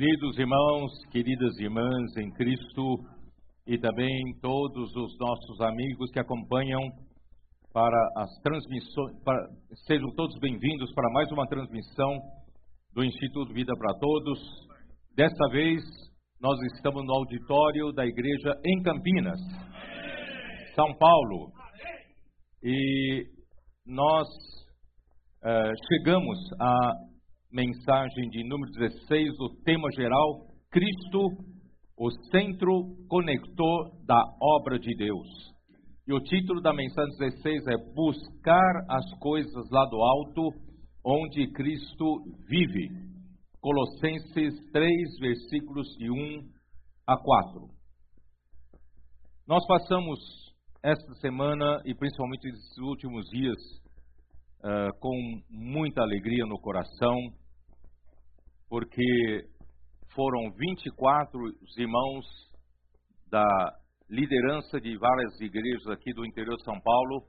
Queridos irmãos, queridas irmãs em Cristo e também todos os nossos amigos que acompanham para as transmissões, para, sejam todos bem-vindos para mais uma transmissão do Instituto Vida para Todos. Desta vez, nós estamos no auditório da igreja em Campinas, São Paulo. E nós uh, chegamos à mensagem de número 16, o tema geral: Cristo, o centro conector da obra de Deus. E o título da mensagem 16 é Buscar as coisas lá do alto, onde Cristo vive. Colossenses 3, versículos de 1 a 4. Nós passamos esta semana e principalmente esses últimos dias uh, com muita alegria no coração, porque foram 24 os irmãos da liderança de várias igrejas aqui do interior de São Paulo,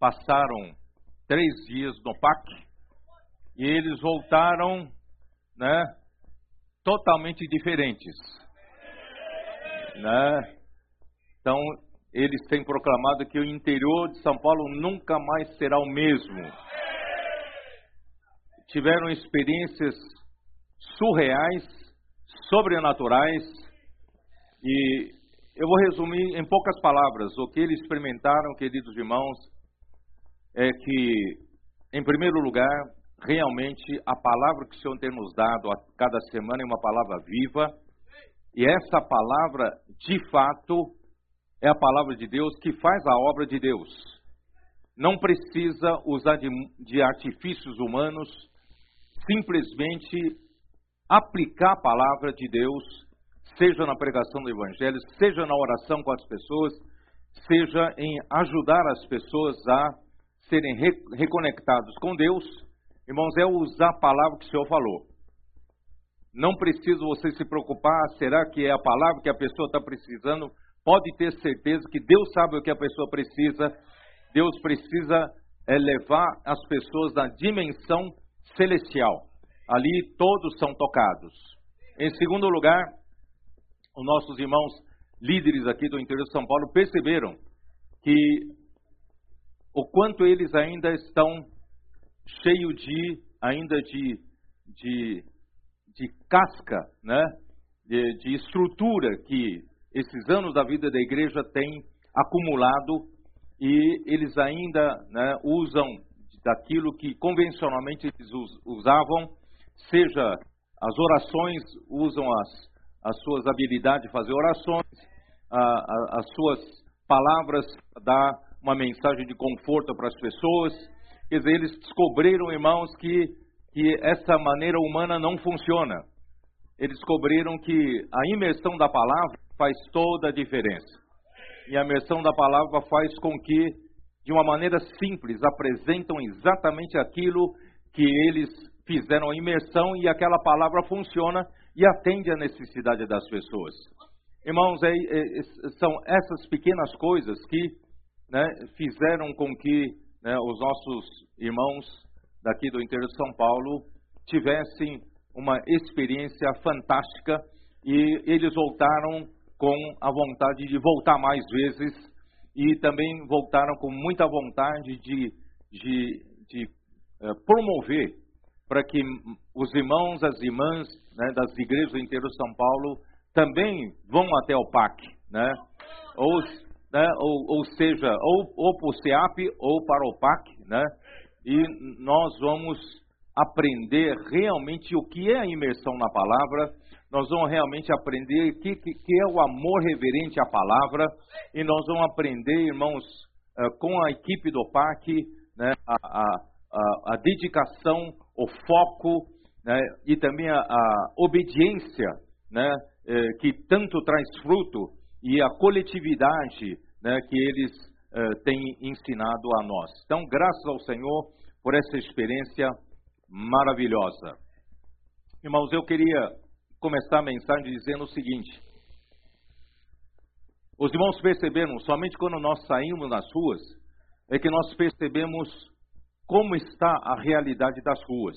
passaram três dias no PAC e eles voltaram, né, totalmente diferentes, né? Então eles têm proclamado que o interior de São Paulo nunca mais será o mesmo. Tiveram experiências surreais, sobrenaturais, e eu vou resumir em poucas palavras o que eles experimentaram, queridos irmãos, é que, em primeiro lugar, realmente a palavra que o Senhor tem nos dado a cada semana é uma palavra viva, e essa palavra, de fato, é a palavra de Deus que faz a obra de Deus. Não precisa usar de, de artifícios humanos, simplesmente aplicar a palavra de Deus, seja na pregação do Evangelho, seja na oração com as pessoas, seja em ajudar as pessoas a serem re reconectados com Deus. Irmãos, é usar a palavra que o Senhor falou. Não precisa você se preocupar, será que é a palavra que a pessoa está precisando? pode ter certeza que Deus sabe o que a pessoa precisa. Deus precisa é, levar as pessoas na dimensão celestial. Ali todos são tocados. Em segundo lugar, os nossos irmãos líderes aqui do interior de São Paulo perceberam que o quanto eles ainda estão cheios de ainda de, de, de casca, né? De, de estrutura que esses anos da vida da igreja têm acumulado e eles ainda né, usam daquilo que convencionalmente eles usavam, seja as orações, usam as, as suas habilidades de fazer orações, a, a, as suas palavras, dar uma mensagem de conforto para as pessoas. Quer dizer, eles descobriram, irmãos, que, que essa maneira humana não funciona. Eles descobriram que a imersão da palavra faz toda a diferença. E a imersão da palavra faz com que, de uma maneira simples, apresentam exatamente aquilo que eles fizeram a imersão e aquela palavra funciona e atende à necessidade das pessoas. Irmãos, é, é, são essas pequenas coisas que né, fizeram com que né, os nossos irmãos daqui do interior de São Paulo tivessem uma experiência fantástica e eles voltaram com a vontade de voltar mais vezes e também voltaram com muita vontade de, de, de uh, promover para que os irmãos, as irmãs né, das igrejas do interior de São Paulo também vão até o PAC, né? Ou, né, ou, ou seja, ou, ou para o CEAP ou para o PAC, né? E nós vamos aprender realmente o que é a imersão na palavra nós vamos realmente aprender o que, que, que, é o amor reverente à palavra, e nós vamos aprender, irmãos, uh, com a equipe do PAC, né, a, a, a, dedicação, o foco né, e também a, obediência né, eh, que tanto traz fruto e a coletividade né, que eles eh, têm ensinado a nós. Então, graças ao Senhor por essa experiência maravilhosa. Irmãos, eu queria começar a mensagem dizendo o seguinte: os irmãos perceberam, somente quando nós saímos nas ruas, é que nós percebemos como está a realidade das ruas.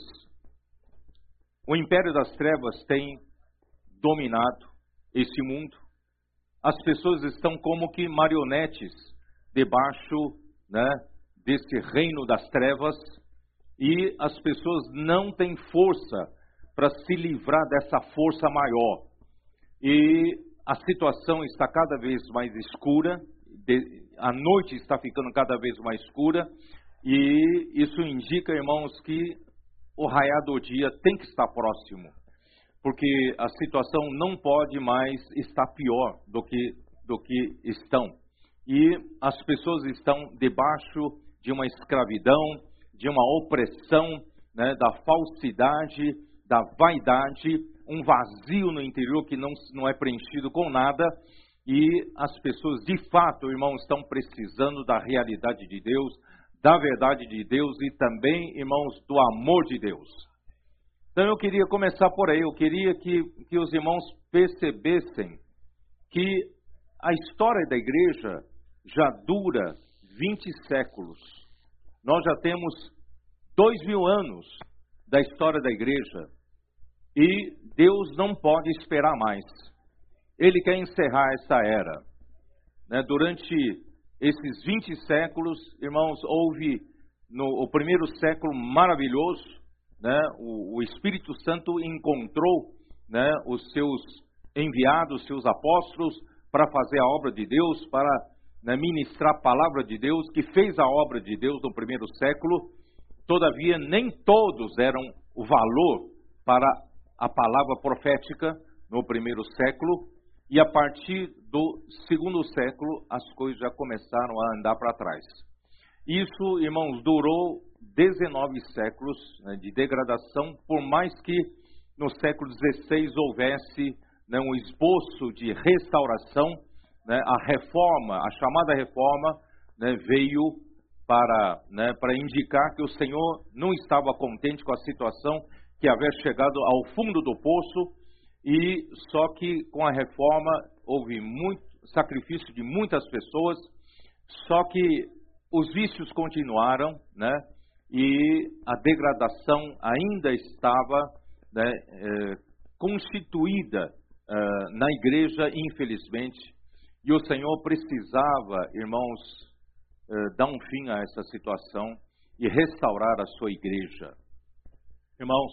O império das trevas tem dominado esse mundo. As pessoas estão como que marionetes debaixo né, desse reino das trevas e as pessoas não têm força para se livrar dessa força maior. E a situação está cada vez mais escura, a noite está ficando cada vez mais escura, e isso indica, irmãos, que o raiar do dia tem que estar próximo, porque a situação não pode mais estar pior do que, do que estão. E as pessoas estão debaixo de uma escravidão, de uma opressão, né, da falsidade, da vaidade, um vazio no interior que não, não é preenchido com nada. E as pessoas, de fato, irmãos, estão precisando da realidade de Deus, da verdade de Deus e também, irmãos, do amor de Deus. Então eu queria começar por aí, eu queria que, que os irmãos percebessem que a história da igreja já dura 20 séculos. Nós já temos dois mil anos da história da igreja e Deus não pode esperar mais. Ele quer encerrar essa era. Né? Durante esses 20 séculos, irmãos, houve no o primeiro século maravilhoso, né? o, o Espírito Santo encontrou né? os seus enviados, seus apóstolos, para fazer a obra de Deus, para né, ministrar a palavra de Deus, que fez a obra de Deus no primeiro século, todavia nem todos eram o valor para a palavra profética no primeiro século, e a partir do segundo século as coisas já começaram a andar para trás. Isso, irmãos, durou 19 séculos né, de degradação, por mais que no século XVI houvesse né, um esboço de restauração né, a reforma, a chamada reforma, né, veio para, né, para indicar que o Senhor não estava contente com a situação, que havia chegado ao fundo do poço, e só que com a reforma houve muito sacrifício de muitas pessoas, só que os vícios continuaram, né, e a degradação ainda estava né, eh, constituída eh, na igreja, infelizmente, e o Senhor precisava, irmãos, eh, dar um fim a essa situação e restaurar a sua igreja. Irmãos,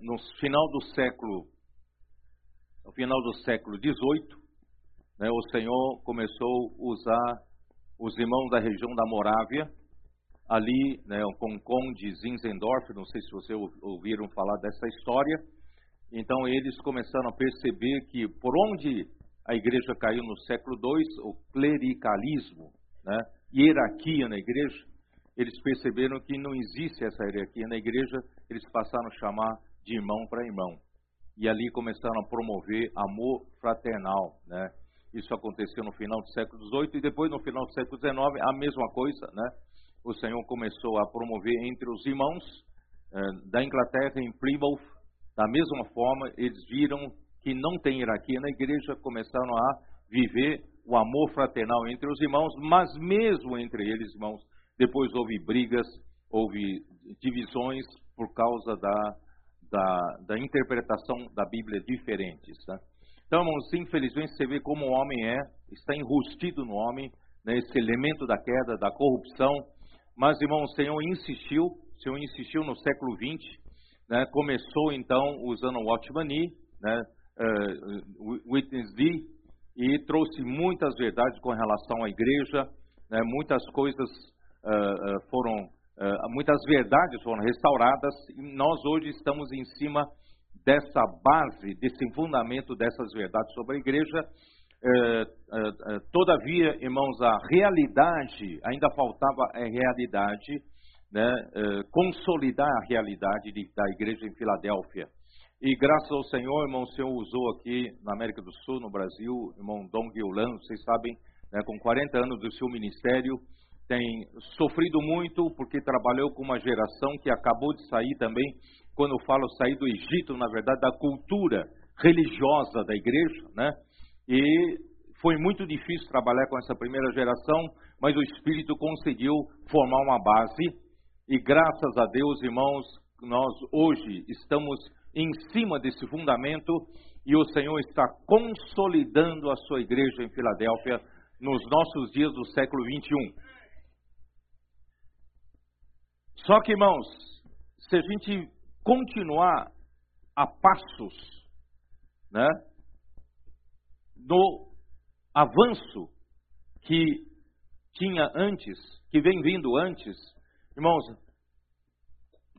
no final do século, no final do século XVIII, né, o Senhor começou a usar os irmãos da região da Morávia, ali né, com o conde Zinzendorf, não sei se vocês ouviram falar dessa história. Então eles começaram a perceber que por onde a igreja caiu no século II, o clericalismo, né? hierarquia na igreja, eles perceberam que não existe essa hierarquia na igreja, eles passaram a chamar de irmão para irmão. E ali começaram a promover amor fraternal, né? Isso aconteceu no final do século XVIII e depois no final do século XIX a mesma coisa, né? O Senhor começou a promover entre os irmãos eh, da Inglaterra em Plymouth, da mesma forma eles viram que não tem hierarquia na igreja começaram a viver o amor fraternal entre os irmãos, mas mesmo entre eles, irmãos, depois houve brigas, houve divisões por causa da, da, da interpretação da Bíblia diferentes. Né? Então, irmãos, infelizmente você vê como o homem é, está enrustido no homem, né, esse elemento da queda, da corrupção, mas, irmão, o Senhor insistiu, o Senhor insistiu no século XX, né, começou então usando o Watchman Nee, né, uh, Witness D e trouxe muitas verdades com relação à igreja, né, muitas coisas uh, foram, uh, muitas verdades foram restauradas e nós hoje estamos em cima dessa base, desse fundamento dessas verdades sobre a igreja. todavia, irmãos, a realidade, ainda faltava a realidade, né, consolidar a realidade de, da igreja em Filadélfia. E graças ao Senhor, irmão, o Senhor usou aqui na América do Sul, no Brasil, irmão Dom Guiulan, vocês sabem, né, com 40 anos do seu ministério, tem sofrido muito porque trabalhou com uma geração que acabou de sair também, quando eu falo sair do Egito, na verdade, da cultura religiosa da igreja, né? E foi muito difícil trabalhar com essa primeira geração, mas o Espírito conseguiu formar uma base e graças a Deus, irmãos, nós hoje estamos em cima desse fundamento e o Senhor está consolidando a sua igreja em Filadélfia nos nossos dias do século 21. Só que, irmãos, se a gente continuar a passos, né, no avanço que tinha antes, que vem vindo antes, irmãos,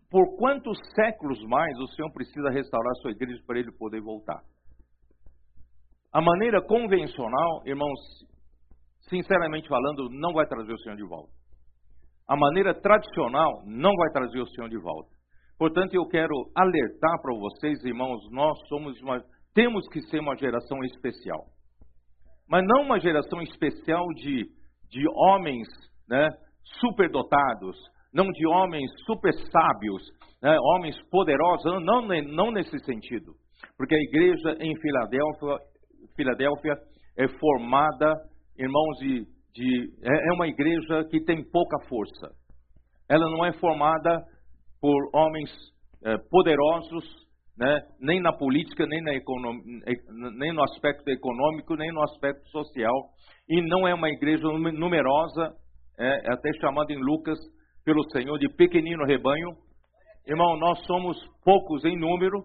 por quantos séculos mais o Senhor precisa restaurar sua igreja para ele poder voltar? A maneira convencional, irmãos, sinceramente falando, não vai trazer o Senhor de volta. A maneira tradicional não vai trazer o Senhor de volta. Portanto, eu quero alertar para vocês, irmãos, nós somos uma, temos que ser uma geração especial. Mas não uma geração especial de, de homens né, superdotados, não de homens super sábios, né, homens poderosos, não, não nesse sentido. Porque a igreja em Filadélfia, Filadélfia é formada, irmãos, de, de, é, é uma igreja que tem pouca força. Ela não é formada por homens é, poderosos, né, nem na política, nem, na nem no aspecto econômico, nem no aspecto social. E não é uma igreja numerosa, é, é até chamada em Lucas pelo Senhor de pequenino rebanho. Irmão, nós somos poucos em número,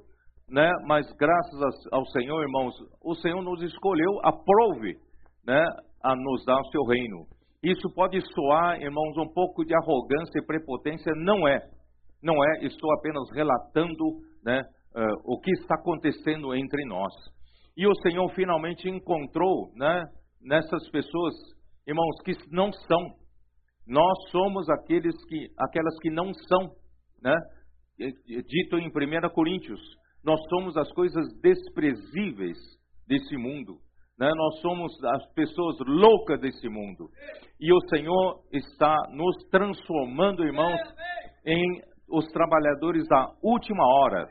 né? Mas graças ao Senhor, irmãos, o Senhor nos escolheu, aprove, né? A nos dar o seu reino. Isso pode soar, irmãos, um pouco de arrogância e prepotência, não é. Não é, estou apenas relatando, né? Uh, o que está acontecendo entre nós. E o Senhor finalmente encontrou, né? Nessas pessoas, irmãos, que não são nós somos aqueles que, aquelas que não são, né? Dito em 1 Coríntios, nós somos as coisas desprezíveis desse mundo, né? Nós somos as pessoas loucas desse mundo. E o Senhor está nos transformando, irmãos, em os trabalhadores da última hora.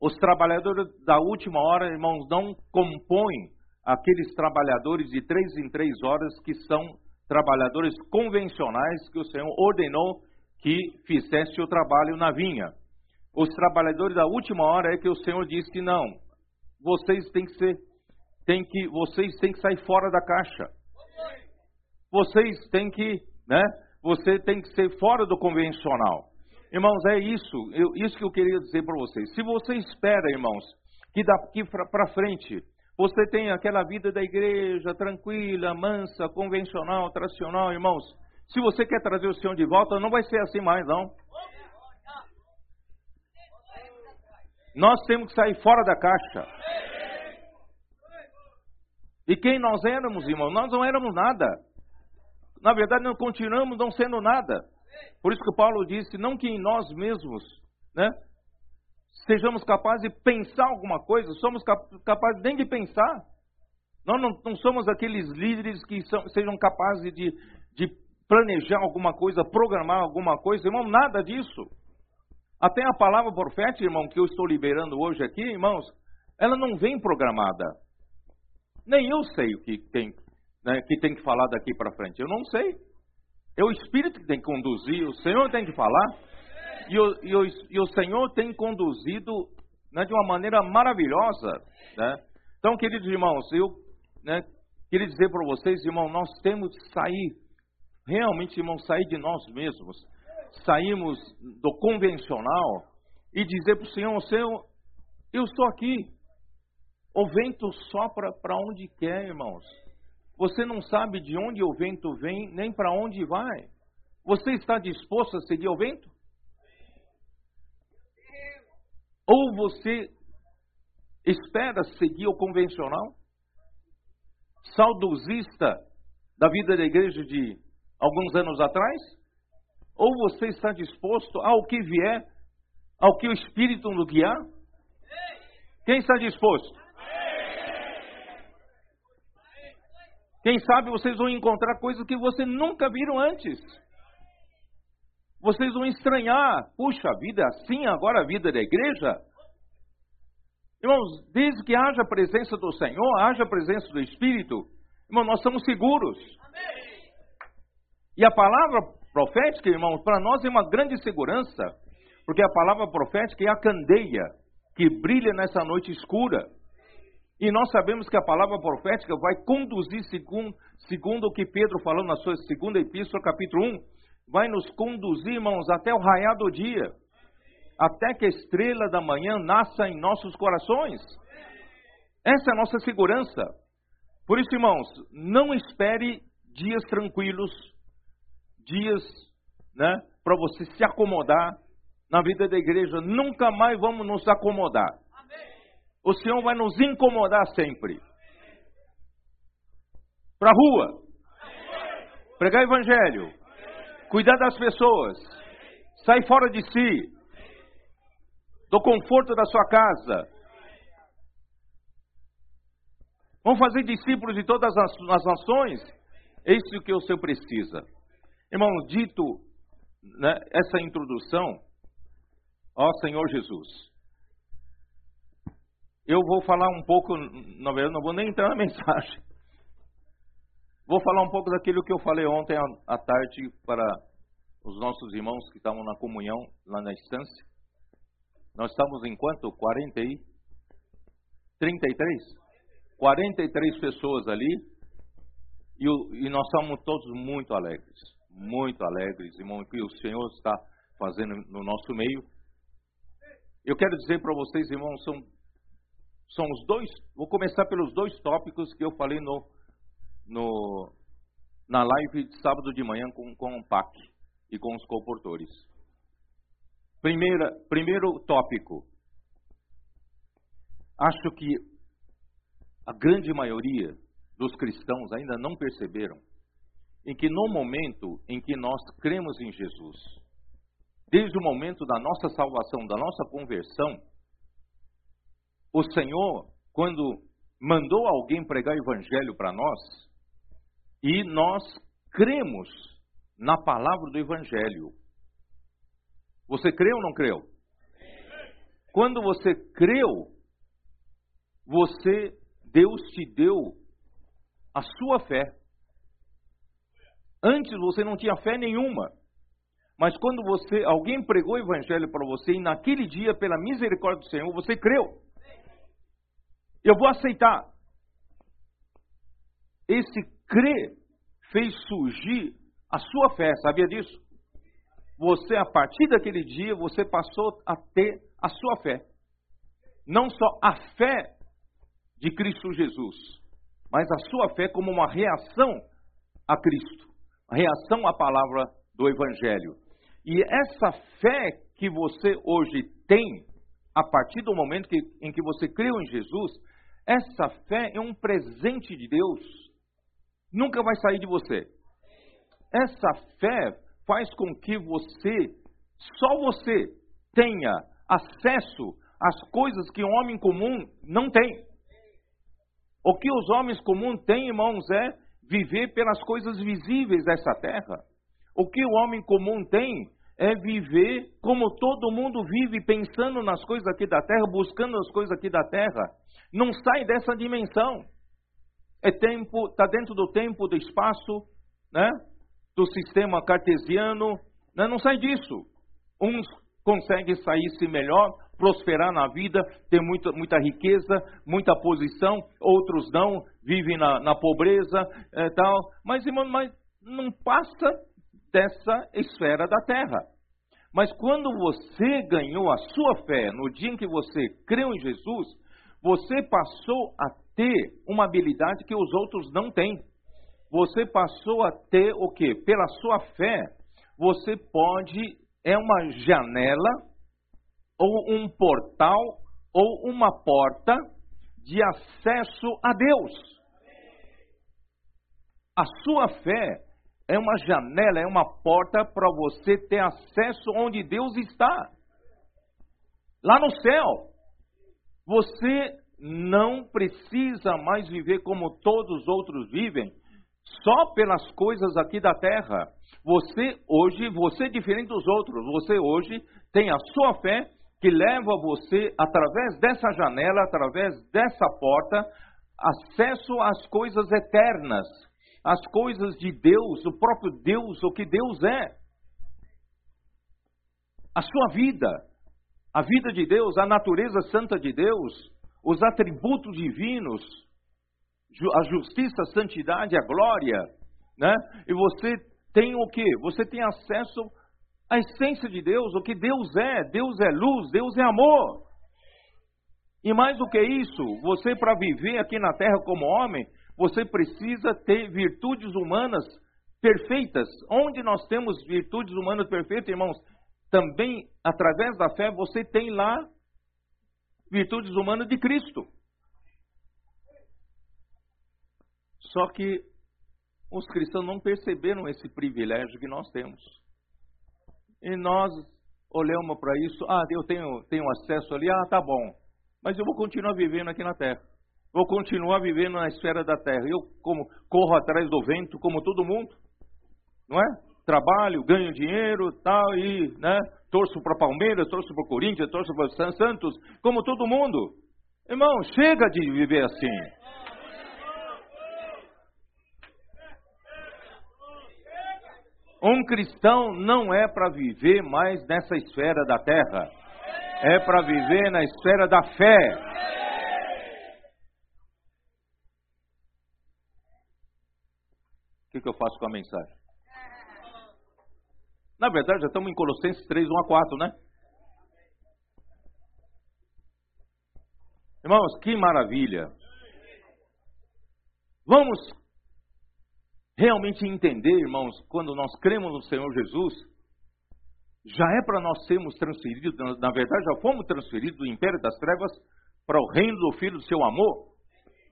Os trabalhadores da última hora, irmãos, não compõem aqueles trabalhadores de três em três horas que são trabalhadores convencionais que o Senhor ordenou que fizesse o trabalho na vinha. Os trabalhadores da última hora é que o Senhor disse que não, vocês têm que ser, têm que, vocês têm que sair fora da caixa. Vocês têm que, né? Você tem que ser fora do convencional. Irmãos, é isso, eu, isso que eu queria dizer para vocês. Se você espera, irmãos, que daqui para frente você tem aquela vida da igreja tranquila, mansa, convencional, tradicional, irmãos. Se você quer trazer o Senhor de volta, não vai ser assim mais, não. Nós temos que sair fora da caixa. E quem nós éramos, irmãos? Nós não éramos nada. Na verdade, não continuamos não sendo nada. Por isso que Paulo disse, não que em nós mesmos, né? sejamos capazes de pensar alguma coisa, somos capazes nem de pensar. Nós não, não somos aqueles líderes que são, sejam capazes de, de planejar alguma coisa, programar alguma coisa, irmão, nada disso. Até a palavra profética, irmão, que eu estou liberando hoje aqui, irmãos, ela não vem programada. Nem eu sei o que tem, né, que, tem que falar daqui para frente. Eu não sei. É o Espírito que tem que conduzir, o Senhor tem que falar. E o, e o, e o Senhor tem conduzido né, de uma maneira maravilhosa. Né? Então, queridos irmãos, eu né, queria dizer para vocês, irmão, nós temos que sair, realmente, irmão, sair de nós mesmos, sairmos do convencional e dizer para o Senhor, Senhor, eu estou aqui. O vento sopra para onde quer, irmãos. Você não sabe de onde o vento vem, nem para onde vai. Você está disposto a seguir o vento? Ou você espera seguir o convencional, saudosista da vida da igreja de alguns anos atrás? Ou você está disposto ao que vier, ao que o Espírito nos guiar? Quem está disposto? Quem sabe vocês vão encontrar coisas que vocês nunca viram antes. Vocês vão estranhar, puxa, vida é assim agora, a vida da igreja? Irmãos, desde que haja a presença do Senhor, haja a presença do Espírito, irmão, nós estamos seguros. E a palavra profética, irmãos, para nós é uma grande segurança, Porque a palavra profética é a candeia que brilha nessa noite escura. E nós sabemos que a palavra profética vai conduzir, segundo, segundo o que Pedro falou na sua segunda epístola, capítulo 1, vai nos conduzir, irmãos, até o raiar do dia, até que a estrela da manhã nasça em nossos corações. Essa é a nossa segurança. Por isso, irmãos, não espere dias tranquilos, dias né, para você se acomodar na vida da igreja. Nunca mais vamos nos acomodar o Senhor vai nos incomodar sempre. Para a rua, pregar evangelho, cuidar das pessoas, sair fora de si, do conforto da sua casa. Vamos fazer discípulos de todas as nações? É isso que o Senhor precisa. Irmão, dito né, essa introdução, ó Senhor Jesus, eu vou falar um pouco, na verdade, não vou nem entrar na mensagem. Vou falar um pouco daquilo que eu falei ontem à tarde para os nossos irmãos que estavam na comunhão lá na estância. Nós estamos em quanto? 40 e 33? 43 pessoas ali. E, e nós estamos todos muito alegres. Muito alegres, irmão, que o Senhor está fazendo no nosso meio. Eu quero dizer para vocês, irmãos, são são os dois, vou começar pelos dois tópicos que eu falei no, no na live de sábado de manhã com, com o PAC e com os comportores. Primeira, primeiro tópico. Acho que a grande maioria dos cristãos ainda não perceberam em que no momento em que nós cremos em Jesus, desde o momento da nossa salvação, da nossa conversão, o Senhor, quando mandou alguém pregar o evangelho para nós, e nós cremos na palavra do evangelho. Você creu ou não creu? Quando você creu, você Deus te deu a sua fé. Antes você não tinha fé nenhuma. Mas quando você alguém pregou o evangelho para você e naquele dia pela misericórdia do Senhor você creu. Eu vou aceitar. Esse crer fez surgir a sua fé, sabia disso? Você, a partir daquele dia, você passou a ter a sua fé. Não só a fé de Cristo Jesus, mas a sua fé como uma reação a Cristo, a reação à palavra do Evangelho. E essa fé que você hoje tem, a partir do momento que, em que você creu em Jesus, essa fé é um presente de Deus. Nunca vai sair de você. Essa fé faz com que você, só você, tenha acesso às coisas que o homem comum não tem. O que os homens comuns têm, irmãos, é viver pelas coisas visíveis dessa terra. O que o homem comum tem é viver como todo mundo vive, pensando nas coisas aqui da terra, buscando as coisas aqui da terra. Não sai dessa dimensão. É tempo, está dentro do tempo, do espaço, né? do sistema cartesiano, né? não sai disso. Uns conseguem sair-se melhor, prosperar na vida, ter muita, muita riqueza, muita posição, outros não, vivem na, na pobreza é, tal. Mas, irmão, mas não passa dessa esfera da terra. Mas quando você ganhou a sua fé, no dia em que você creu em Jesus, você passou a ter uma habilidade que os outros não têm. Você passou a ter o que? Pela sua fé, você pode, é uma janela, ou um portal, ou uma porta de acesso a Deus. A sua fé é uma janela, é uma porta para você ter acesso onde Deus está. Lá no céu. Você não precisa mais viver como todos os outros vivem, só pelas coisas aqui da terra. Você hoje, você é diferente dos outros, você hoje tem a sua fé que leva você, através dessa janela, através dessa porta, acesso às coisas eternas, as coisas de Deus, o próprio Deus, o que Deus é. a sua vida, a vida de Deus, a natureza santa de Deus, os atributos divinos, a justiça, a santidade, a glória, né? E você tem o que? Você tem acesso à essência de Deus, o que Deus é. Deus é luz, Deus é amor. E mais do que isso, você para viver aqui na terra como homem, você precisa ter virtudes humanas perfeitas. Onde nós temos virtudes humanas perfeitas, irmãos, também através da fé você tem lá virtudes humanas de Cristo. Só que os cristãos não perceberam esse privilégio que nós temos. E nós olhamos para isso, ah, eu tenho, tenho acesso ali, ah, tá bom. Mas eu vou continuar vivendo aqui na terra. Vou continuar vivendo na esfera da terra. Eu como corro atrás do vento como todo mundo. Não é? Trabalho, ganho dinheiro, tal e, né, torço para Palmeiras, torço para Corinthians, torço para Santos, como todo mundo. Irmão, chega de viver assim. Um cristão não é para viver mais nessa esfera da terra, é para viver na esfera da fé. O que, que eu faço com a mensagem? Na verdade, já estamos em Colossenses 3, 1 a 4, né? Irmãos, que maravilha! Vamos realmente entender, irmãos, quando nós cremos no Senhor Jesus, já é para nós sermos transferidos, na verdade já fomos transferidos do império das trevas para o reino do Filho do seu amor.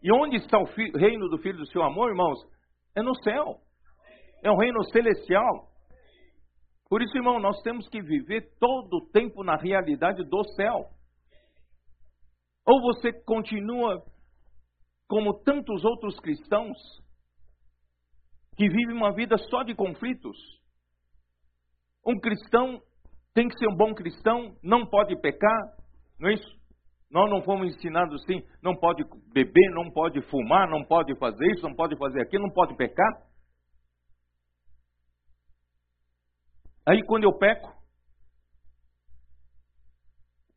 E onde está o reino do Filho do seu amor, irmãos? É no céu. É o reino celestial. Por isso, irmão, nós temos que viver todo o tempo na realidade do céu. Ou você continua como tantos outros cristãos, que vive uma vida só de conflitos. Um cristão tem que ser um bom cristão, não pode pecar, não é isso? Nós não fomos ensinados assim, não pode beber, não pode fumar, não pode fazer isso, não pode fazer aquilo, não pode pecar. Aí quando eu peco,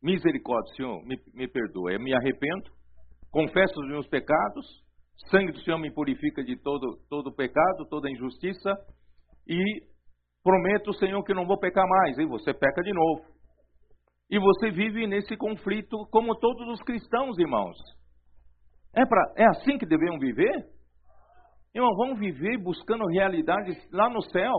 misericórdia, Senhor, me, me perdoa, eu me arrependo, confesso os meus pecados, sangue do Senhor me purifica de todo, todo pecado, toda injustiça, e prometo, Senhor, que não vou pecar mais. E você peca de novo. E você vive nesse conflito como todos os cristãos, irmãos. É, pra, é assim que devemos viver? Irmão, vamos viver buscando realidades lá no céu.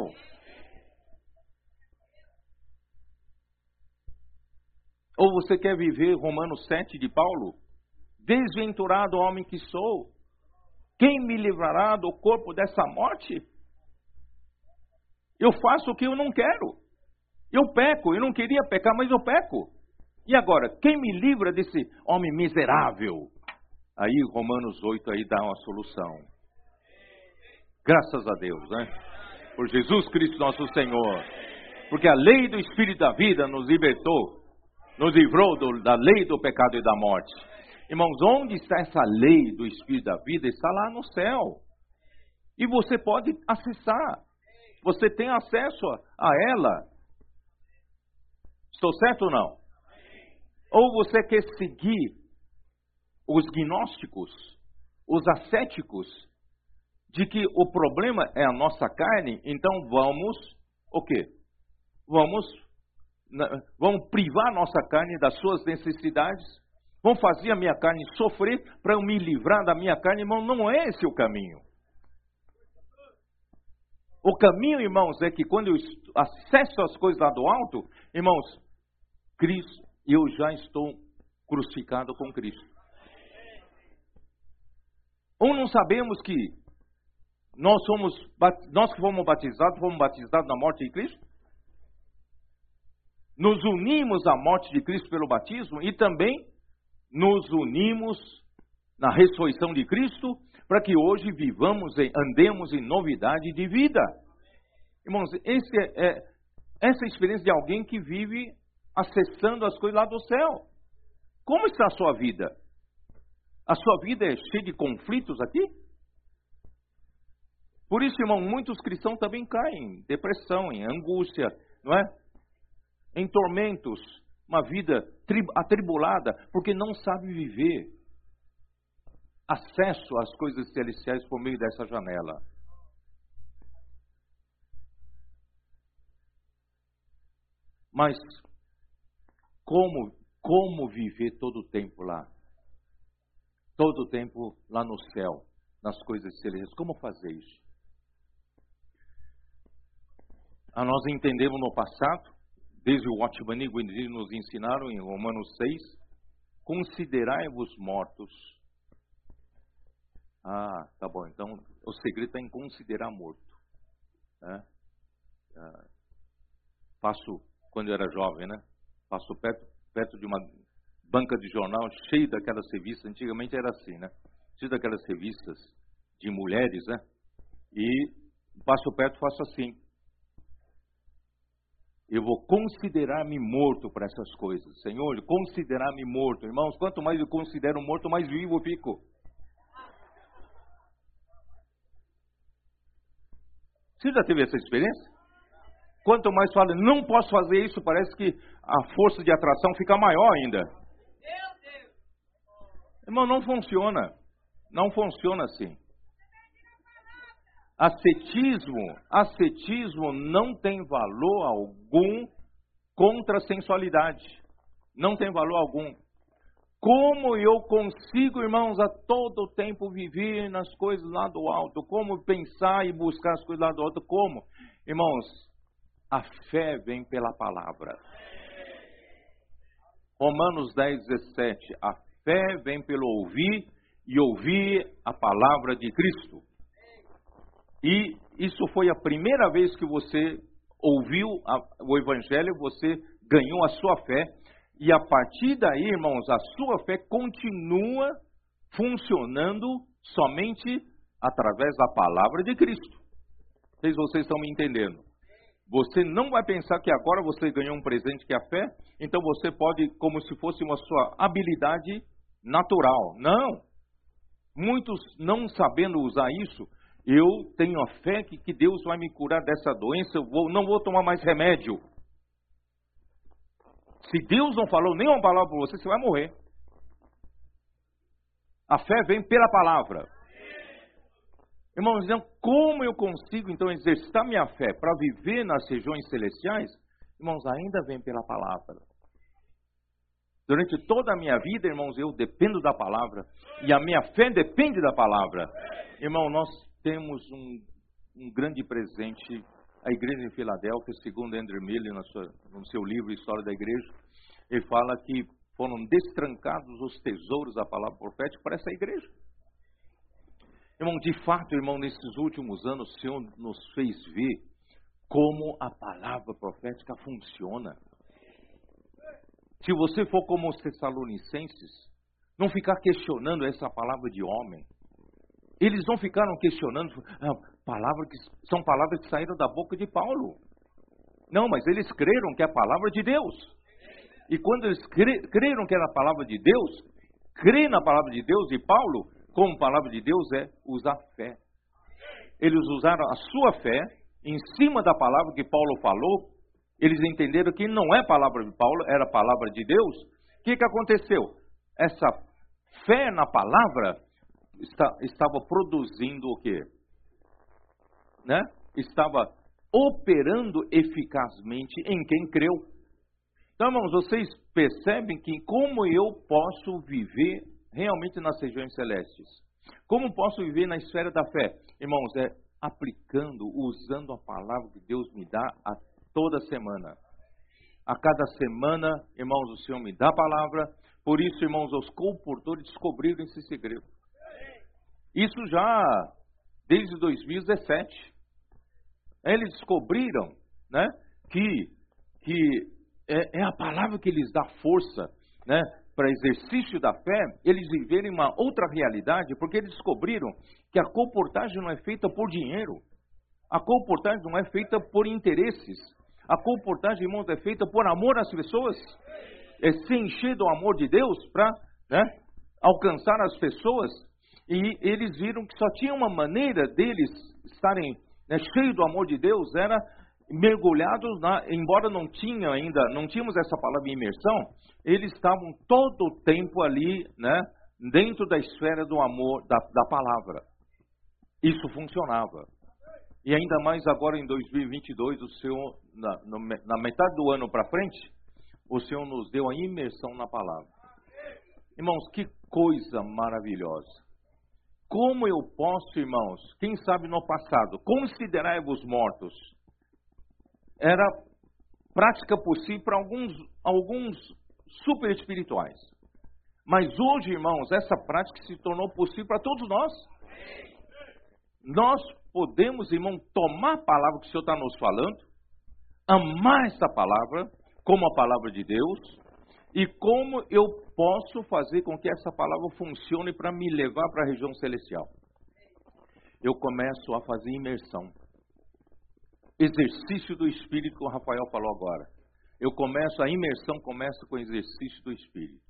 Ou você quer viver Romanos 7 de Paulo? Desventurado homem que sou, quem me livrará do corpo dessa morte? Eu faço o que eu não quero. Eu peco, eu não queria pecar, mas eu peco. E agora, quem me livra desse homem miserável? Aí Romanos 8 aí dá uma solução. Graças a Deus, né? Por Jesus Cristo nosso Senhor. Porque a lei do Espírito da vida nos libertou, nos livrou do, da lei do pecado e da morte. Irmãos, onde está essa lei do Espírito da vida? Está lá no céu. E você pode acessar. Você tem acesso a ela. Estou certo ou não? Ou você quer seguir os gnósticos, os ascéticos, de que o problema é a nossa carne, então vamos o quê? Vamos vamos privar nossa carne das suas necessidades vão fazer a minha carne sofrer para eu me livrar da minha carne, irmão, não é esse o caminho. O caminho, irmãos, é que quando eu acesso as coisas lá do alto, irmãos, Cristo, eu já estou crucificado com Cristo. Ou não sabemos que nós somos, nós que fomos batizados, fomos batizados na morte de Cristo? Nos unimos à morte de Cristo pelo batismo e também nos unimos na ressurreição de Cristo para que hoje vivamos, e andemos em novidade de vida. Irmãos, esse é, é, essa é experiência de alguém que vive acessando as coisas lá do céu. Como está a sua vida? A sua vida é cheia de conflitos aqui? Por isso, irmão, muitos cristãos também caem em depressão, em angústia, não é? em tormentos, uma vida atribulada, porque não sabe viver acesso às coisas celestiais por meio dessa janela. Mas como como viver todo o tempo lá? Todo o tempo lá no céu, nas coisas celestiais. Como fazer isso? Ah, nós entendemos no passado, desde o Watchman e nos ensinaram em Romanos 6, considerai-vos mortos. Ah, tá bom. Então, o segredo está em considerar morto. Né? Ah, quando eu era jovem, né? Passo perto, perto de uma banca de jornal cheia daquelas revistas. Antigamente era assim, né? Cheio daquelas revistas de mulheres, né? E passo perto, faço assim. Eu vou considerar-me morto para essas coisas. Senhor, considerar-me morto. Irmãos, quanto mais eu considero morto, mais vivo eu fico. Você já teve essa experiência? Quanto mais fala, não posso fazer isso, parece que a força de atração fica maior ainda. Irmão, não funciona. Não funciona assim. Ascetismo, ascetismo não tem valor algum contra a sensualidade. Não tem valor algum. Como eu consigo, irmãos, a todo tempo viver nas coisas lá do alto? Como pensar e buscar as coisas lá do alto? Como? Irmãos, a fé vem pela palavra. Romanos 10, 17. A fé vem pelo ouvir e ouvir a palavra de Cristo. E isso foi a primeira vez que você ouviu o Evangelho, você ganhou a sua fé, e a partir daí, irmãos, a sua fé continua funcionando somente através da palavra de Cristo. Não sei se vocês estão me entendendo. Você não vai pensar que agora você ganhou um presente que é a fé, então você pode, como se fosse uma sua habilidade natural. Não. Muitos não sabendo usar isso, eu tenho a fé que, que Deus vai me curar dessa doença, eu vou, não vou tomar mais remédio. Se Deus não falou nenhuma palavra para você, você vai morrer. A fé vem pela palavra. Irmãos, então, como eu consigo então exercitar minha fé para viver nas regiões celestiais? Irmãos, ainda vem pela palavra. Durante toda a minha vida, irmãos, eu dependo da palavra e a minha fé depende da palavra. Irmão, nós temos um, um grande presente. A igreja em Filadélfia, segundo Andrew Miller, no seu livro História da Igreja, ele fala que foram destrancados os tesouros da palavra profética para essa igreja. Irmão, de fato, irmão, nesses últimos anos, o Senhor nos fez ver como a palavra profética funciona. Se você for como os Tessalonicenses, não ficar questionando essa palavra de homem, eles não ficaram questionando, ah, palavra que, são palavras que saíram da boca de Paulo. Não, mas eles creram que é a palavra de Deus. E quando eles cre, creram que era a palavra de Deus, crer na palavra de Deus e Paulo, como palavra de Deus, é usar fé. Eles usaram a sua fé em cima da palavra que Paulo falou. Eles entenderam que não é palavra de Paulo, era palavra de Deus. O que, que aconteceu? Essa fé na palavra está, estava produzindo o quê? Né? Estava operando eficazmente em quem creu. Então, irmãos, vocês percebem que como eu posso viver realmente nas regiões celestes? Como posso viver na esfera da fé? Irmãos, é aplicando, usando a palavra que Deus me dá a toda semana. A cada semana, irmãos, o Senhor me dá a palavra. Por isso, irmãos, os comportores descobriram esse segredo. Isso já desde 2017. Eles descobriram né, que, que é, é a palavra que lhes dá força né, para exercício da fé, eles viverem uma outra realidade, porque eles descobriram que a comportagem não é feita por dinheiro, a comportagem não é feita por interesses, a comportagem, irmãos, é feita por amor às pessoas, é se encher do amor de Deus para né, alcançar as pessoas. E eles viram que só tinha uma maneira deles estarem né, cheios do amor de Deus, era mergulhados na, embora não tinha ainda, não tínhamos essa palavra imersão, eles estavam todo o tempo ali, né, dentro da esfera do amor da, da palavra. Isso funcionava. E ainda mais agora em 2022, o Senhor, na, na metade do ano para frente, o Senhor nos deu a imersão na palavra. Irmãos, que coisa maravilhosa. Como eu posso, irmãos, quem sabe no passado, considerai-vos mortos. Era prática possível para alguns, alguns super espirituais. Mas hoje, irmãos, essa prática se tornou possível para todos nós. Nós podemos, irmão, tomar a palavra que o Senhor está nos falando, amar essa palavra como a palavra de Deus, e como eu posso fazer com que essa palavra funcione para me levar para a região celestial. Eu começo a fazer imersão. Exercício do Espírito, como o Rafael falou agora. Eu começo, a imersão começa com o exercício do Espírito.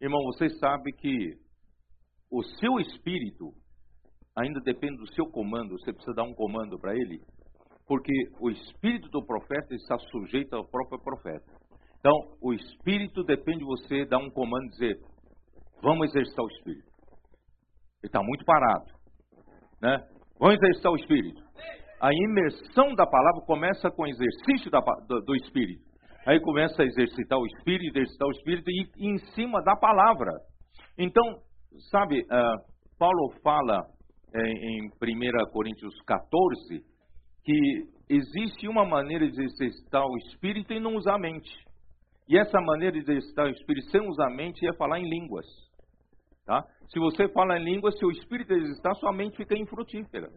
Irmão, você sabe que o seu espírito ainda depende do seu comando, você precisa dar um comando para ele, porque o espírito do profeta está sujeito ao próprio profeta. Então, o espírito depende de você dar um comando e dizer: vamos exercitar o espírito. Ele está muito parado, né? Vamos exercitar o espírito. A imersão da palavra começa com o exercício da, do, do espírito. Aí começa a exercitar o espírito, exercitar o espírito e, e em cima da palavra. Então, sabe, uh, Paulo fala é, em 1 Coríntios 14 que existe uma maneira de exercitar o espírito e não usar a mente. E essa maneira de exercitar o espírito sem usar a mente é falar em línguas. Tá? Se você fala em línguas, se o espírito exercitar, sua mente fica infrutífera.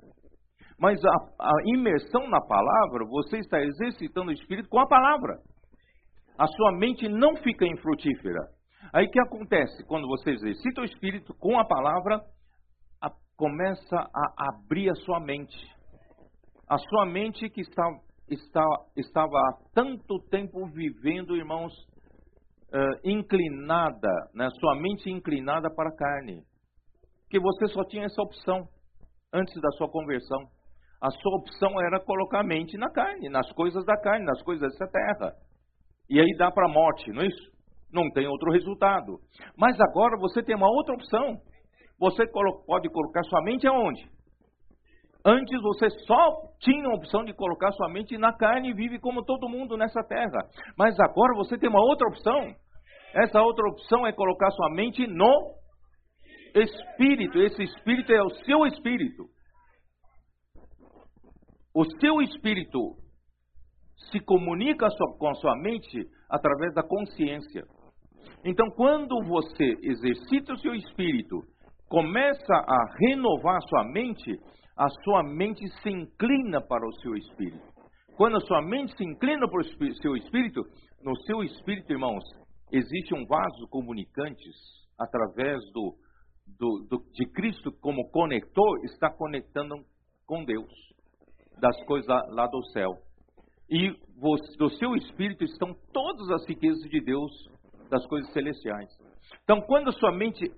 Mas a, a imersão na palavra, você está exercitando o espírito com a palavra. A sua mente não fica infrutífera. Aí o que acontece? Quando você exercita o espírito com a palavra, começa a abrir a sua mente. A sua mente que está, está, estava há tanto tempo vivendo, irmãos, uh, inclinada, né? sua mente inclinada para a carne. Que você só tinha essa opção antes da sua conversão. A sua opção era colocar a mente na carne, nas coisas da carne, nas coisas dessa terra. E aí dá para a morte, não é isso? Não tem outro resultado. Mas agora você tem uma outra opção você pode colocar sua mente aonde? Antes você só tinha a opção de colocar sua mente na carne e vive como todo mundo nessa terra. Mas agora você tem uma outra opção. Essa outra opção é colocar sua mente no espírito. Esse espírito é o seu espírito. O seu espírito se comunica com sua mente através da consciência. Então, quando você exercita o seu espírito começa a renovar a sua mente, a sua mente se inclina para o seu espírito. Quando a sua mente se inclina para o seu espírito, no seu espírito, irmãos, existe um vaso comunicantes através do, do, do, de Cristo como conector, está conectando com Deus, das coisas lá, do céu. E do seu espírito estão todas as riquezas de Deus, das coisas celestiais. Então, quando a sua mente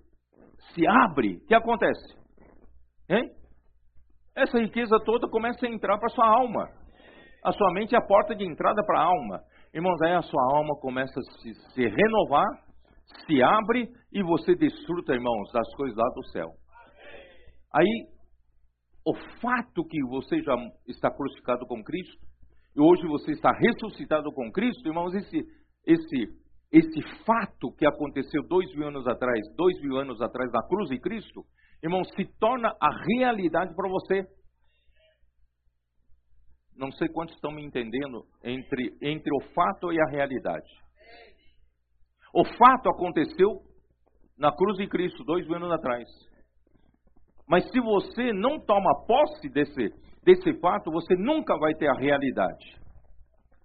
se abre, o que acontece? Hein? Essa riqueza toda começa a entrar para a sua alma. A sua mente é a porta de entrada para a alma. Irmãos, aí a sua alma começa a se, se renovar, se abre e você desfruta, irmãos, das coisas lá do céu. Aí, o fato que você já está crucificado com Cristo, e hoje você está ressuscitado com Cristo, irmãos, esse, esse esse fato que aconteceu dois mil anos atrás, dois mil anos atrás na cruz de Cristo, irmão, se torna a realidade para você. Não sei quantos estão me entendendo entre, entre o fato e a realidade. O fato aconteceu na cruz de Cristo, dois mil anos atrás. Mas se você não toma posse desse, desse fato, você nunca vai ter a realidade.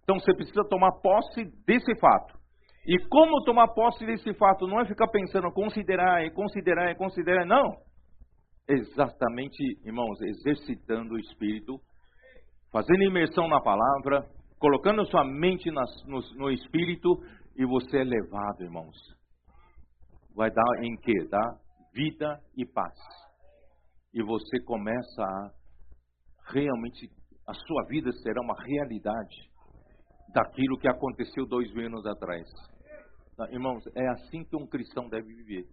Então você precisa tomar posse desse fato. E como tomar posse desse fato não é ficar pensando, considerar, e considerar, e considerar, não. Exatamente, irmãos, exercitando o espírito, fazendo imersão na palavra, colocando sua mente no, no espírito e você é levado, irmãos. Vai dar em quê? Dá vida e paz. E você começa a realmente a sua vida será uma realidade daquilo que aconteceu dois mil anos atrás. Tá, irmãos, é assim que um cristão deve viver.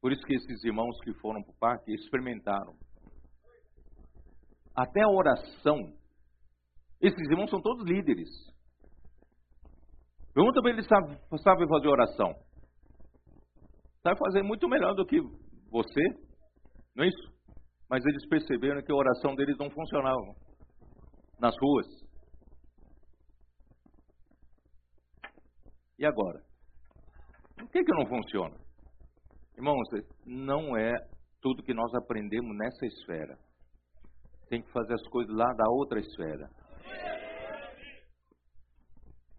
Por isso que esses irmãos que foram para o parque experimentaram. Até a oração. Esses irmãos são todos líderes. Pergunta para eles sabem fazer oração. Sabe fazer muito melhor do que você, não é isso? Mas eles perceberam que a oração deles não funcionava nas ruas. E agora? Por que, que não funciona? Irmãos, não é tudo que nós aprendemos nessa esfera. Tem que fazer as coisas lá da outra esfera.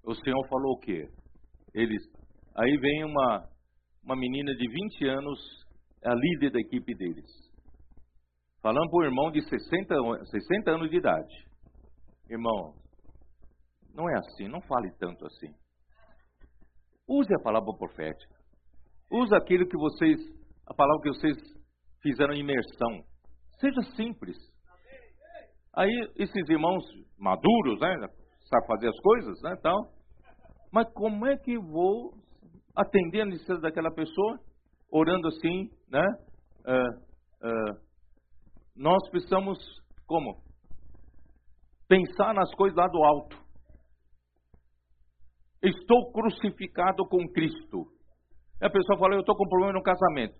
O Senhor falou o quê? Eles, aí vem uma, uma menina de 20 anos, a líder da equipe deles. Falando para o irmão de 60, 60 anos de idade. Irmão, não é assim, não fale tanto assim. Use a palavra profética. Use aquilo que vocês, a palavra que vocês fizeram imersão. Seja simples. Aí esses irmãos maduros, né, sabe fazer as coisas, né, tal. Mas como é que vou atender a necessidade daquela pessoa, orando assim, né? Uh, uh, nós precisamos como pensar nas coisas lá do alto. Estou crucificado com Cristo. E a pessoa fala, eu estou com problema no casamento.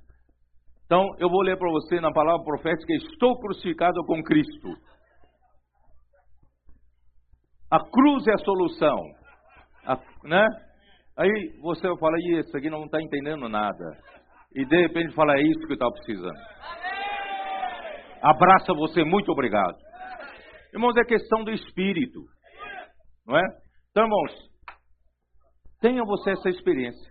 Então, eu vou ler para você na palavra profética, estou crucificado com Cristo. A cruz é a solução. A, né? Aí você fala, e esse aqui não está entendendo nada. E de repente fala, é isso que eu estava precisando. Abraça você, muito obrigado. Irmãos, é questão do espírito. Não é? Então, irmãos, Tenha você essa experiência.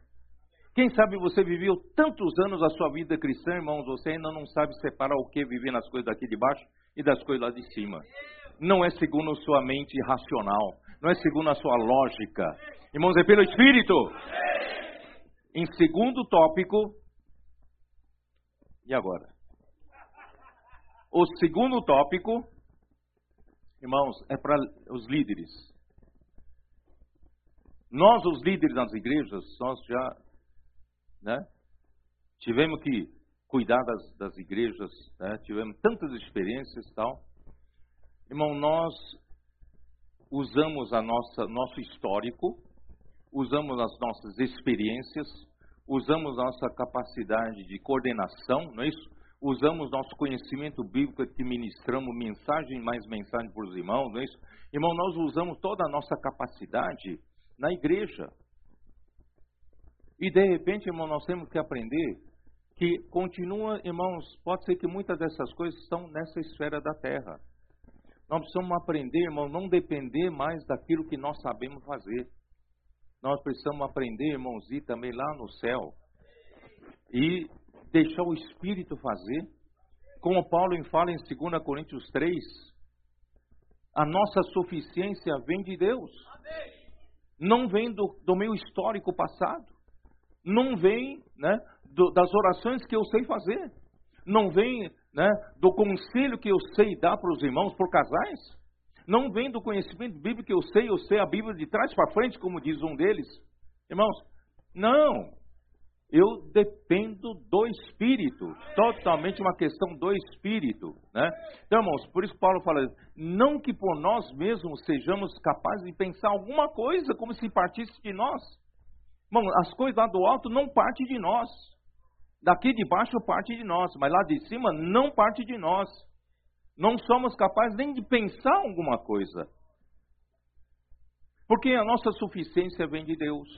Quem sabe você viveu tantos anos a sua vida cristã, irmãos, você ainda não sabe separar o que viver nas coisas daqui de baixo e das coisas lá de cima. Não é segundo sua mente racional, não é segundo a sua lógica. Irmãos, é pelo Espírito. Em segundo tópico, e agora? O segundo tópico, irmãos, é para os líderes. Nós, os líderes das igrejas, nós já né, tivemos que cuidar das, das igrejas, né, tivemos tantas experiências e tal. Irmão, nós usamos a nossa nosso histórico, usamos as nossas experiências, usamos nossa capacidade de coordenação, não é isso? Usamos nosso conhecimento bíblico que ministramos mensagem mais mensagem para os irmãos, não é isso? Irmão, nós usamos toda a nossa capacidade na igreja. E de repente, irmão, nós temos que aprender que continua, irmãos, pode ser que muitas dessas coisas estão nessa esfera da terra. Nós precisamos aprender, irmão, não depender mais daquilo que nós sabemos fazer. Nós precisamos aprender, irmãos, ir também lá no céu e deixar o Espírito fazer. Como Paulo fala em 2 Coríntios 3, a nossa suficiência vem de Deus. Não vem do, do meu histórico passado, não vem né, do, das orações que eu sei fazer, não vem né, do conselho que eu sei dar para os irmãos, por casais, não vem do conhecimento bíblico que eu sei, eu sei a Bíblia de trás para frente, como diz um deles. Irmãos, não, eu dependo do Espírito, totalmente uma questão do Espírito, né? Então, irmãos, por isso Paulo fala, não que por nós mesmos sejamos capazes de pensar alguma coisa como se partisse de nós. Irmão, as coisas lá do alto não partem de nós. Daqui de baixo parte de nós, mas lá de cima não parte de nós. Não somos capazes nem de pensar alguma coisa. Porque a nossa suficiência vem de Deus,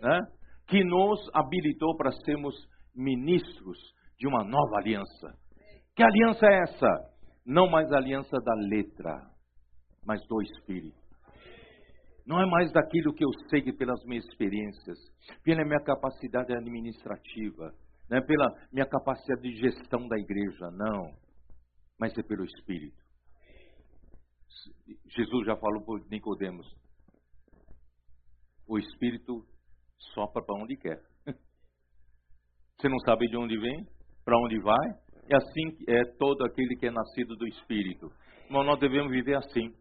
né? que nos habilitou para sermos ministros de uma nova aliança. Que aliança é essa? Não mais a aliança da letra, mas do Espírito. Não é mais daquilo que eu sei pelas minhas experiências, pela minha capacidade administrativa, né, pela minha capacidade de gestão da igreja, não. Mas é pelo Espírito. Jesus já falou para Nicodemos. O Espírito sopra para onde quer. Você não sabe de onde vem, para onde vai, E assim é todo aquele que é nascido do Espírito. Irmão, nós devemos viver assim.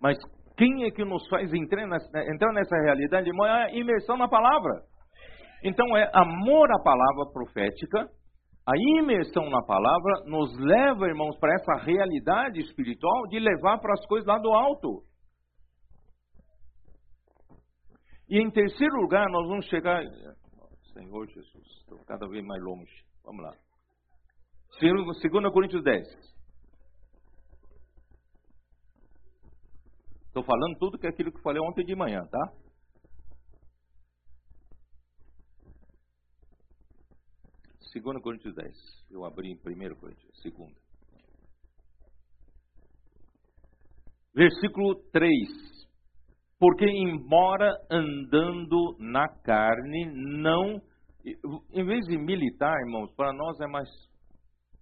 Mas quem é que nos faz entrar nessa, entrar nessa realidade? É a imersão na palavra. Então é amor à palavra profética, a imersão na palavra nos leva, irmãos, para essa realidade espiritual de levar para as coisas lá do alto. E em terceiro lugar, nós vamos chegar. Senhor Jesus, estou cada vez mais longe. Vamos lá. 2 Coríntios 10. Estou falando tudo que é aquilo que falei ontem de manhã, tá? Segunda Coríntios 10. Eu abri em 1 Coríntios, segunda. Versículo 3 porque, embora andando na carne, não. Em vez de militar, irmãos, para nós é mais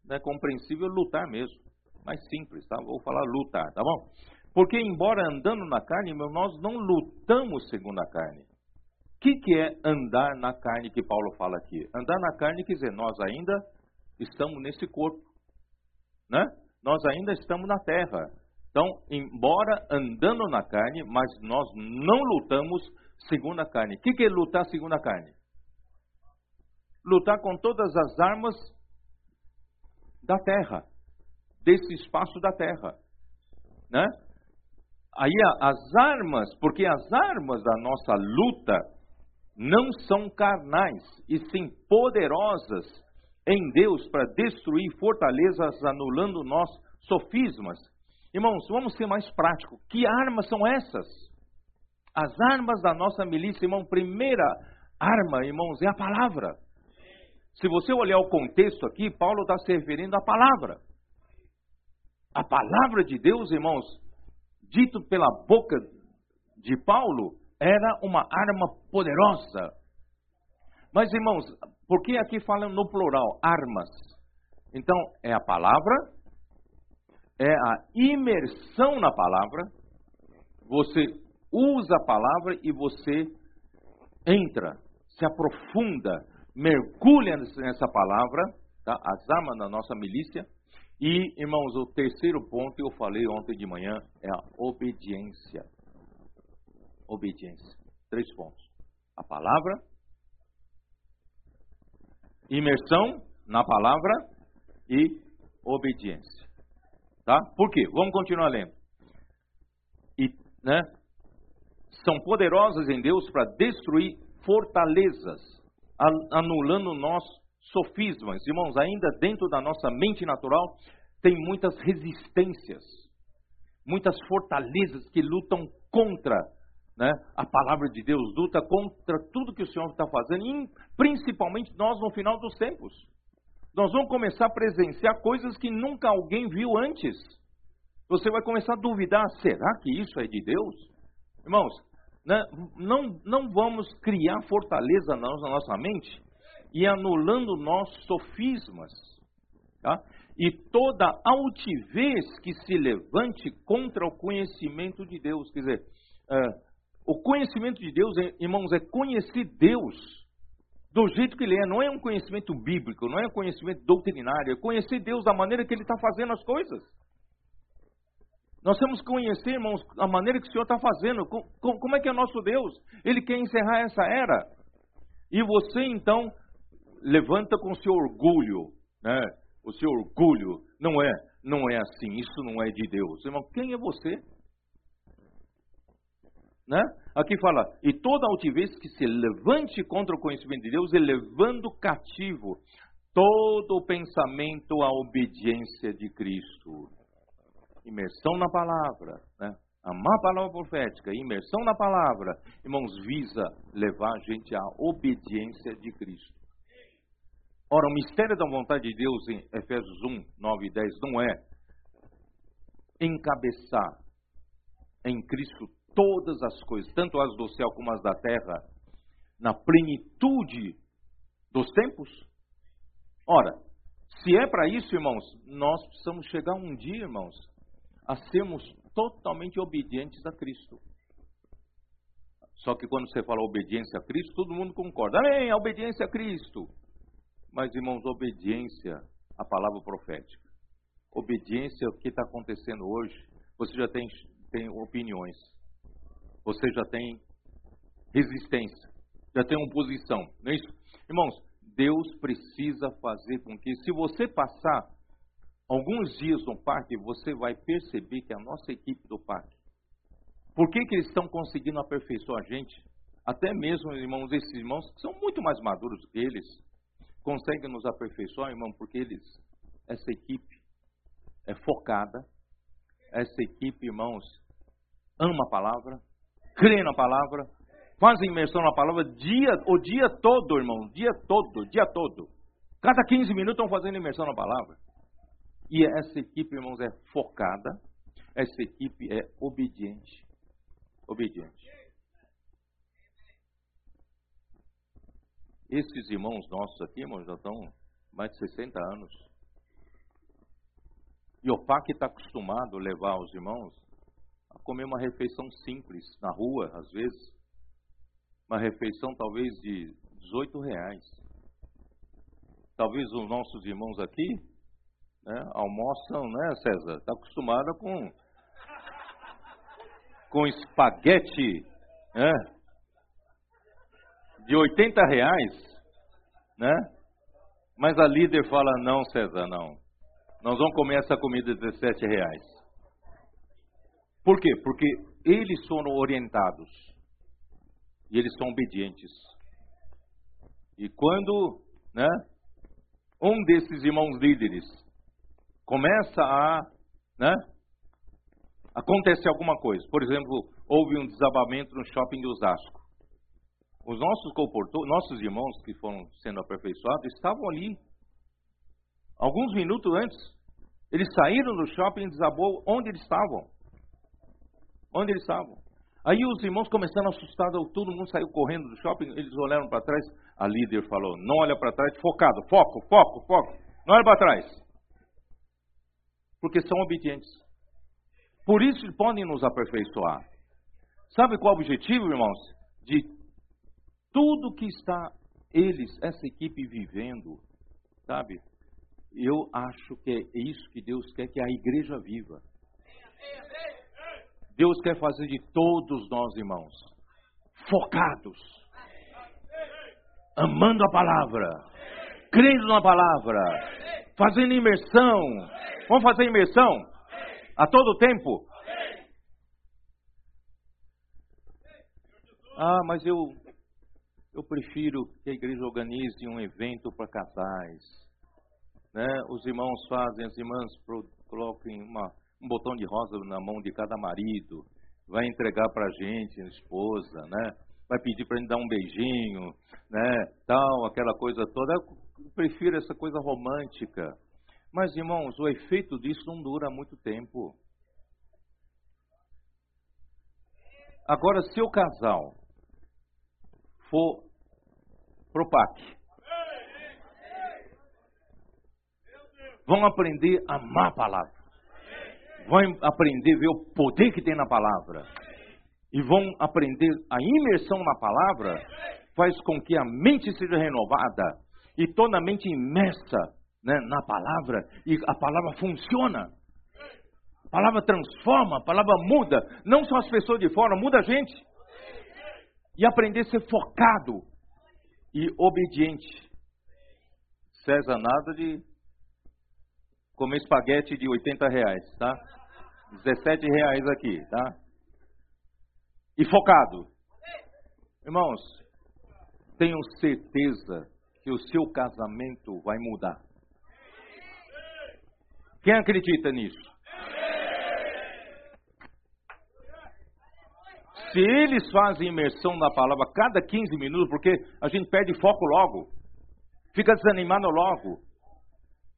né, compreensível lutar mesmo. Mais simples, tá? Vou falar lutar, tá bom? Porque, embora andando na carne, nós não lutamos segundo a carne. Que, que é andar na carne que Paulo fala aqui? Andar na carne quer dizer, nós ainda estamos nesse corpo. Né? Nós ainda estamos na terra. Então, embora andando na carne, mas nós não lutamos segundo a carne. O que, que é lutar segundo a carne? Lutar com todas as armas da terra, desse espaço da terra. Né? Aí as armas, porque as armas da nossa luta não são carnais, e sim poderosas em Deus para destruir fortalezas, anulando nós sofismas Irmãos, vamos ser mais práticos. Que armas são essas? As armas da nossa milícia, irmão, primeira arma, irmãos, é a palavra. Se você olhar o contexto aqui, Paulo está se referindo à palavra. A palavra de Deus, irmãos, dito pela boca de Paulo, era uma arma poderosa. Mas, irmãos, por que aqui falam no plural, armas? Então, é a palavra, é a imersão na palavra. Você usa a palavra e você entra, se aprofunda, mergulha nessa palavra, tá? as armas da nossa milícia. E, irmãos, o terceiro ponto, eu falei ontem de manhã, é a obediência. Obediência. Três pontos. A palavra, imersão na palavra e obediência. Tá? Por quê? Vamos continuar lendo. E, né, são poderosas em Deus para destruir fortalezas, anulando nós sofismas. Irmãos, ainda dentro da nossa mente natural tem muitas resistências, muitas fortalezas que lutam contra né, a palavra de Deus, luta contra tudo que o Senhor está fazendo, e principalmente nós no final dos tempos nós vamos começar a presenciar coisas que nunca alguém viu antes. Você vai começar a duvidar: será que isso é de Deus? Irmãos, né, não, não vamos criar fortaleza na nossa mente e anulando nossos sofismas. Tá? E toda altivez que se levante contra o conhecimento de Deus. Quer dizer, uh, o conhecimento de Deus, irmãos, é conhecer Deus do jeito que ele é. Não é um conhecimento bíblico, não é um conhecimento doutrinário, é conhecer Deus da maneira que ele está fazendo as coisas. Nós temos que conhecer, irmãos, a maneira que o Senhor está fazendo, como é que é nosso Deus. Ele quer encerrar essa era. E você, então, levanta com o seu orgulho, né? O seu orgulho não é, não é assim, isso não é de Deus. Irmão, quem é você? Né? Aqui fala, e toda altivez que se levante contra o conhecimento de Deus, elevando cativo todo o pensamento à obediência de Cristo. Imersão na palavra, né? amar a palavra profética, imersão na palavra, irmãos, visa levar a gente à obediência de Cristo. Ora, o mistério da vontade de Deus em Efésios 1, 9 e 10 não é encabeçar em Cristo todas as coisas, tanto as do céu como as da terra, na plenitude dos tempos? Ora, se é para isso, irmãos, nós precisamos chegar um dia, irmãos, a sermos totalmente obedientes a Cristo. Só que quando você fala obediência a Cristo, todo mundo concorda. Amém, a obediência a Cristo. Mas, irmãos, obediência a palavra profética. Obediência ao que está acontecendo hoje. Você já tem, tem opiniões. Você já tem resistência. Já tem oposição. Não é isso? Irmãos, Deus precisa fazer com que, se você passar alguns dias no parque, você vai perceber que a nossa equipe do parque, por que, que eles estão conseguindo aperfeiçoar a gente? Até mesmo, irmãos, esses irmãos que são muito mais maduros que eles, conseguem nos aperfeiçoar, irmão, porque eles, essa equipe é focada, essa equipe, irmãos, ama a palavra, crê na palavra, faz imersão na palavra dia, o dia todo, irmão, dia todo, dia todo. Cada 15 minutos estão fazendo imersão na palavra. E essa equipe, irmãos, é focada, essa equipe é obediente. Obediente. Esses irmãos nossos aqui, irmãos, já estão mais de 60 anos. E o que está acostumado a levar os irmãos a comer uma refeição simples na rua, às vezes. Uma refeição talvez de 18 reais. Talvez os nossos irmãos aqui né, almoçam, né, César? Está acostumado com, com espaguete, né? De 80 reais, né? Mas a líder fala, não, César, não. Nós vamos comer essa comida de 17 reais. Por quê? Porque eles foram orientados. E eles são obedientes. E quando né, um desses irmãos líderes começa a né, acontecer alguma coisa, por exemplo, houve um desabamento no shopping de Osasco. Os nossos nossos irmãos que foram sendo aperfeiçoados estavam ali. Alguns minutos antes, eles saíram do shopping e desabou onde eles estavam. Onde eles estavam. Aí os irmãos começaram a assustar, todo mundo saiu correndo do shopping, eles olharam para trás, a líder falou, não olha para trás, focado, foco, foco, foco, não olha para trás. Porque são obedientes. Por isso podem nos aperfeiçoar. Sabe qual é o objetivo, irmãos? De tudo que está eles, essa equipe vivendo, sabe? Eu acho que é isso que Deus quer que a igreja viva. Deus quer fazer de todos nós, irmãos, focados, amando a palavra, crendo na palavra, fazendo imersão. Vamos fazer imersão a todo tempo? Ah, mas eu eu prefiro que a igreja organize um evento para casais né? Os irmãos fazem, as irmãs colocam uma, um botão de rosa na mão de cada marido, vai entregar para a gente, a esposa, né? Vai pedir para gente dar um beijinho, né? Tal, aquela coisa toda. Eu prefiro essa coisa romântica. Mas, irmãos, o efeito disso não dura muito tempo. Agora, se o casal for pro PAC, vão aprender a amar a palavra. Vão aprender a ver o poder que tem na palavra. E vão aprender a imersão na palavra, faz com que a mente seja renovada e toda a mente imersa né, na palavra, e a palavra funciona. A palavra transforma, a palavra muda, não só as pessoas de fora, muda a gente. E aprender a ser focado e obediente. César, nada de comer espaguete de 80 reais, tá? 17 reais aqui, tá? E focado. Irmãos, tenho certeza que o seu casamento vai mudar. Quem acredita nisso? Se eles fazem imersão na palavra cada 15 minutos, porque a gente perde foco logo, fica desanimado logo,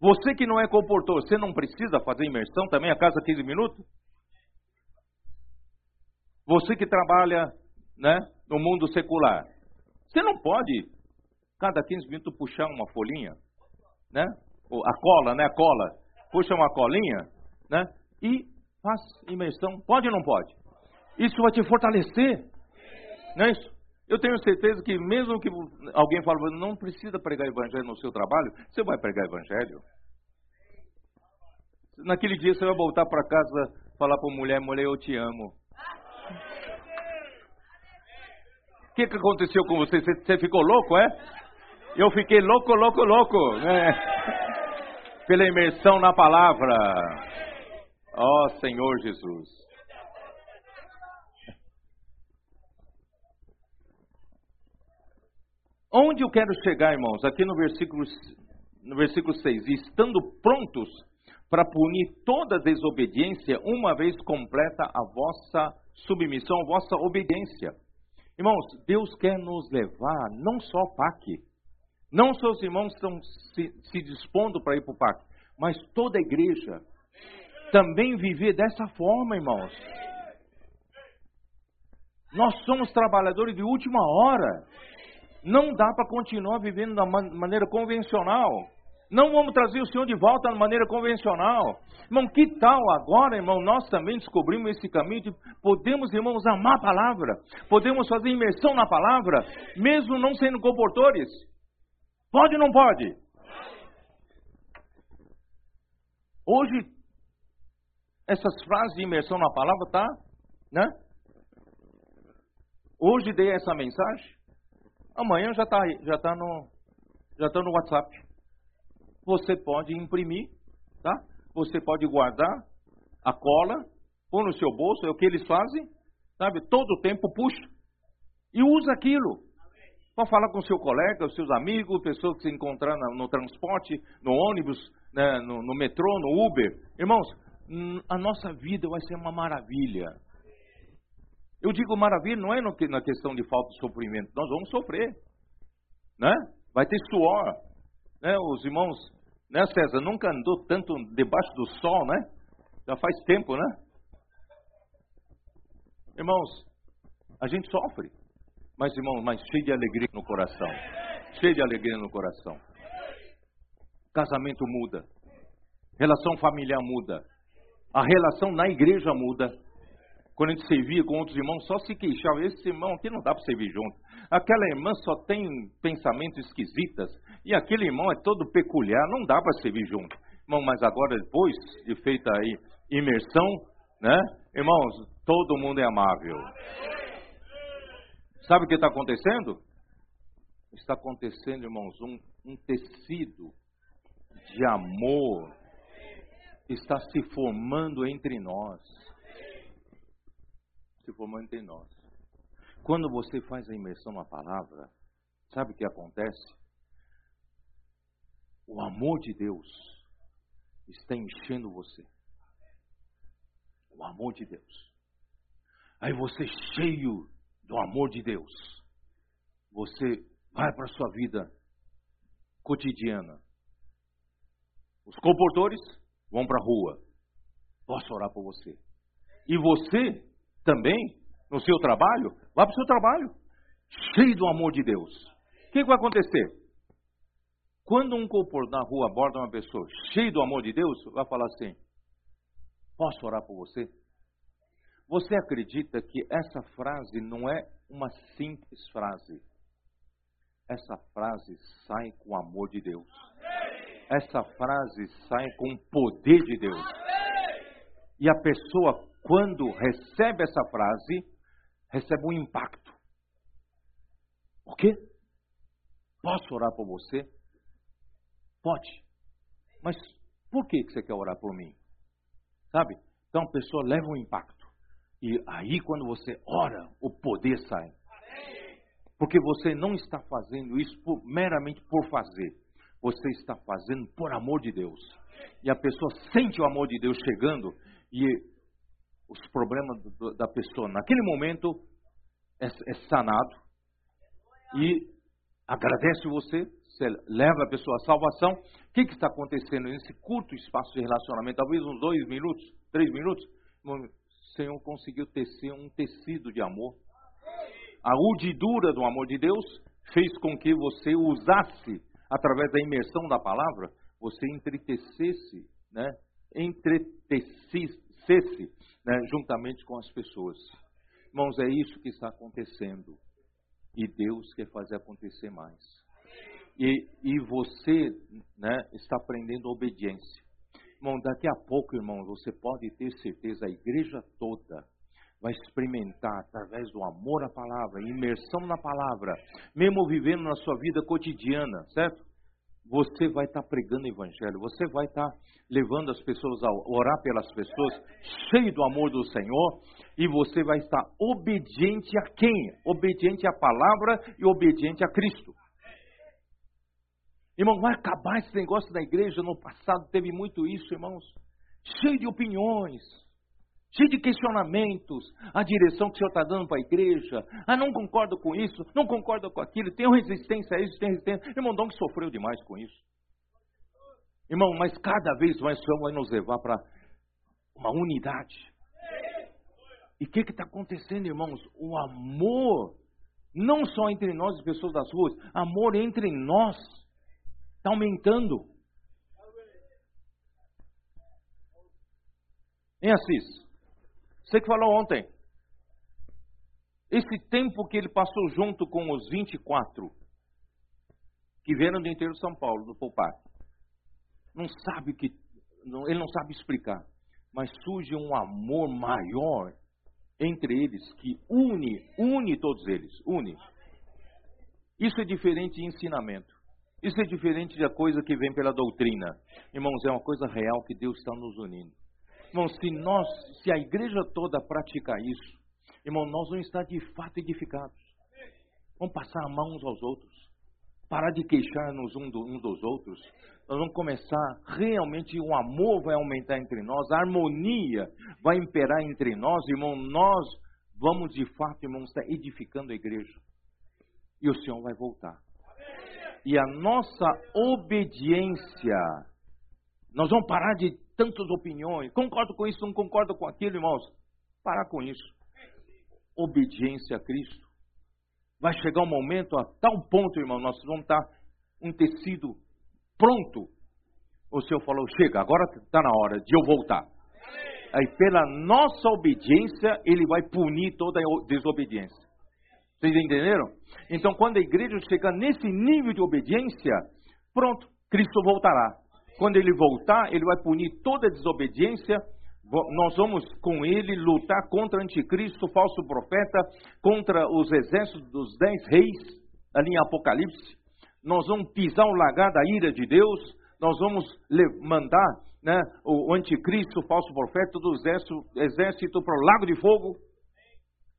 você que não é comportor, você não precisa fazer imersão também a cada 15 minutos? Você que trabalha né, no mundo secular, você não pode, cada 15 minutos, puxar uma folhinha, né? A cola, né? A cola. Puxa uma colinha, né? E faz imersão. Pode ou não pode? Isso vai te fortalecer. Não é isso? Eu tenho certeza que mesmo que alguém fale, não precisa pregar evangelho no seu trabalho, você vai pregar evangelho. Naquele dia você vai voltar para casa falar para a mulher, mulher, eu te amo. O que, que aconteceu com você? você? Você ficou louco, é? Eu fiquei louco, louco, louco. Né? Pela imersão na palavra. Ó oh, Senhor Jesus. Onde eu quero chegar, irmãos? Aqui no versículo, no versículo 6. Estando prontos para punir toda desobediência, uma vez completa a vossa submissão, a vossa obediência. Irmãos, Deus quer nos levar não só ao PAC, não só os irmãos estão se, se dispondo para ir para o PAC, mas toda a igreja também viver dessa forma, irmãos. Nós somos trabalhadores de última hora. Não dá para continuar vivendo da maneira convencional. Não vamos trazer o Senhor de volta de maneira convencional. Irmão, que tal agora, irmão, nós também descobrimos esse caminho de podemos, irmãos, amar a palavra, podemos fazer imersão na palavra, mesmo não sendo comportores. Pode ou não pode? Hoje, essas frases de imersão na palavra, tá? Né? Hoje dei essa mensagem, amanhã já está já tá no, já tá no WhatsApp você pode imprimir, tá? Você pode guardar a cola, pôr no seu bolso, é o que eles fazem, sabe? Todo o tempo puxa e usa aquilo para falar com seu colega, os seus amigos, pessoas que se encontrar no, no transporte, no ônibus, né, no, no metrô, no Uber. Irmãos, a nossa vida vai ser uma maravilha. Eu digo maravilha não é no, na questão de falta de sofrimento, nós vamos sofrer, né? Vai ter suor, né? Os irmãos né, César? Nunca andou tanto debaixo do sol, né? Já faz tempo, né? Irmãos, a gente sofre, mas irmãos, mas cheio de alegria no coração. Cheio de alegria no coração. Casamento muda. Relação familiar muda. A relação na igreja muda. Quando a gente servia com outros irmãos, só se queixava. Esse irmão aqui não dá para servir junto. Aquela irmã só tem pensamentos esquisitas. E aquele irmão é todo peculiar. Não dá para servir junto. Irmão, mas agora, depois de feita aí imersão, né? Irmãos, todo mundo é amável. Sabe o que está acontecendo? Está acontecendo, irmãos, um, um tecido de amor está se formando entre nós se formando entre nós. Quando você faz a imersão na palavra, sabe o que acontece? O amor de Deus está enchendo você. O amor de Deus. Aí você, cheio do amor de Deus, você vai para a sua vida cotidiana. Os comportores vão para a rua. Posso orar por você. E você também no seu trabalho, vá para o seu trabalho, cheio do amor de Deus. O que, que vai acontecer? Quando um corpo na rua aborda uma pessoa cheio do amor de Deus, vai falar assim: Posso orar por você? Você acredita que essa frase não é uma simples frase? Essa frase sai com o amor de Deus. Essa frase sai com o poder de Deus. E a pessoa quando recebe essa frase, recebe um impacto. O quê? Posso orar por você? Pode. Mas por que você quer orar por mim? Sabe? Então a pessoa leva um impacto. E aí, quando você ora, o poder sai. Porque você não está fazendo isso por, meramente por fazer. Você está fazendo por amor de Deus. E a pessoa sente o amor de Deus chegando e os problemas da pessoa naquele momento é, é sanado e agradece você, você leva a pessoa à salvação. O que, que está acontecendo nesse curto espaço de relacionamento? Talvez uns dois minutos, três minutos. O Senhor conseguiu tecer um tecido de amor. A urdidura do amor de Deus fez com que você usasse, através da imersão da palavra, você entretecesse, né? entretecesse né, juntamente com as pessoas. Irmãos, é isso que está acontecendo. E Deus quer fazer acontecer mais. E, e você né, está aprendendo obediência. Irmão, daqui a pouco, irmão, você pode ter certeza, a igreja toda vai experimentar através do amor à palavra, imersão na palavra, mesmo vivendo na sua vida cotidiana, certo? Você vai estar pregando o evangelho, você vai estar levando as pessoas a orar pelas pessoas, cheio do amor do Senhor, e você vai estar obediente a quem? Obediente à palavra e obediente a Cristo. Irmão, vai acabar esse negócio da igreja. No passado teve muito isso, irmãos. Cheio de opiniões, cheio de questionamentos. A direção que o senhor está dando para a igreja. Ah, não concordo com isso, não concordo com aquilo. Tem resistência a isso, tem resistência. Irmão, Dom sofreu demais com isso. Irmão, mas cada vez mais o Senhor vai nos levar para uma unidade. E o que está acontecendo, irmãos? O amor, não só entre nós, as pessoas das ruas, amor entre nós Está aumentando. Em Assis, você que falou ontem, esse tempo que ele passou junto com os 24 que vieram do interior de São Paulo, do Poupar, não sabe que, ele não sabe explicar, mas surge um amor maior entre eles que une, une todos eles, une. Isso é diferente de ensinamento. Isso é diferente da coisa que vem pela doutrina. Irmãos, é uma coisa real que Deus está nos unindo. Irmãos, se nós, se a igreja toda praticar isso, irmão, nós vamos estar de fato edificados. Vamos passar a mão uns aos outros. Parar de queixar-nos um uns dos outros. Nós vamos começar, realmente o amor vai aumentar entre nós, a harmonia vai imperar entre nós, irmão. Nós vamos de fato, irmãos, estar edificando a igreja. E o Senhor vai voltar e a nossa obediência. Nós vamos parar de tantas opiniões. Concordo com isso, não concordo com aquilo, irmãos. Parar com isso. Obediência a Cristo. Vai chegar um momento a tal ponto, irmão, nós vamos estar um tecido pronto. O Senhor falou: chega, agora está na hora de eu voltar. Aí, pela nossa obediência, Ele vai punir toda a desobediência. Vocês entenderam? Então, quando a igreja chegar nesse nível de obediência, pronto, Cristo voltará. Quando ele voltar, ele vai punir toda desobediência. Nós vamos com ele lutar contra o anticristo, falso profeta, contra os exércitos dos dez reis, ali em Apocalipse. Nós vamos pisar o lagar da ira de Deus. Nós vamos mandar né, o anticristo, o falso profeta, do exército, exército para o lago de fogo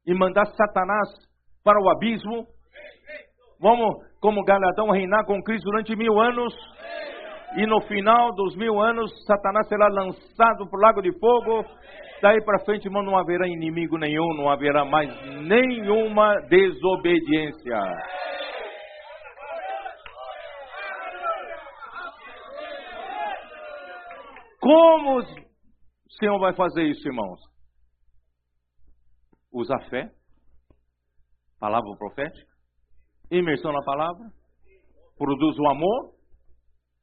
e mandar Satanás para o abismo. Vamos, como Galadão, reinar com Cristo durante mil anos. E no final dos mil anos, Satanás será lançado para o lago de fogo. Daí para frente, irmão, não haverá inimigo nenhum, não haverá mais nenhuma desobediência. Como o Senhor vai fazer isso, irmãos? Usa fé palavra profética, imersão na palavra, produz o amor,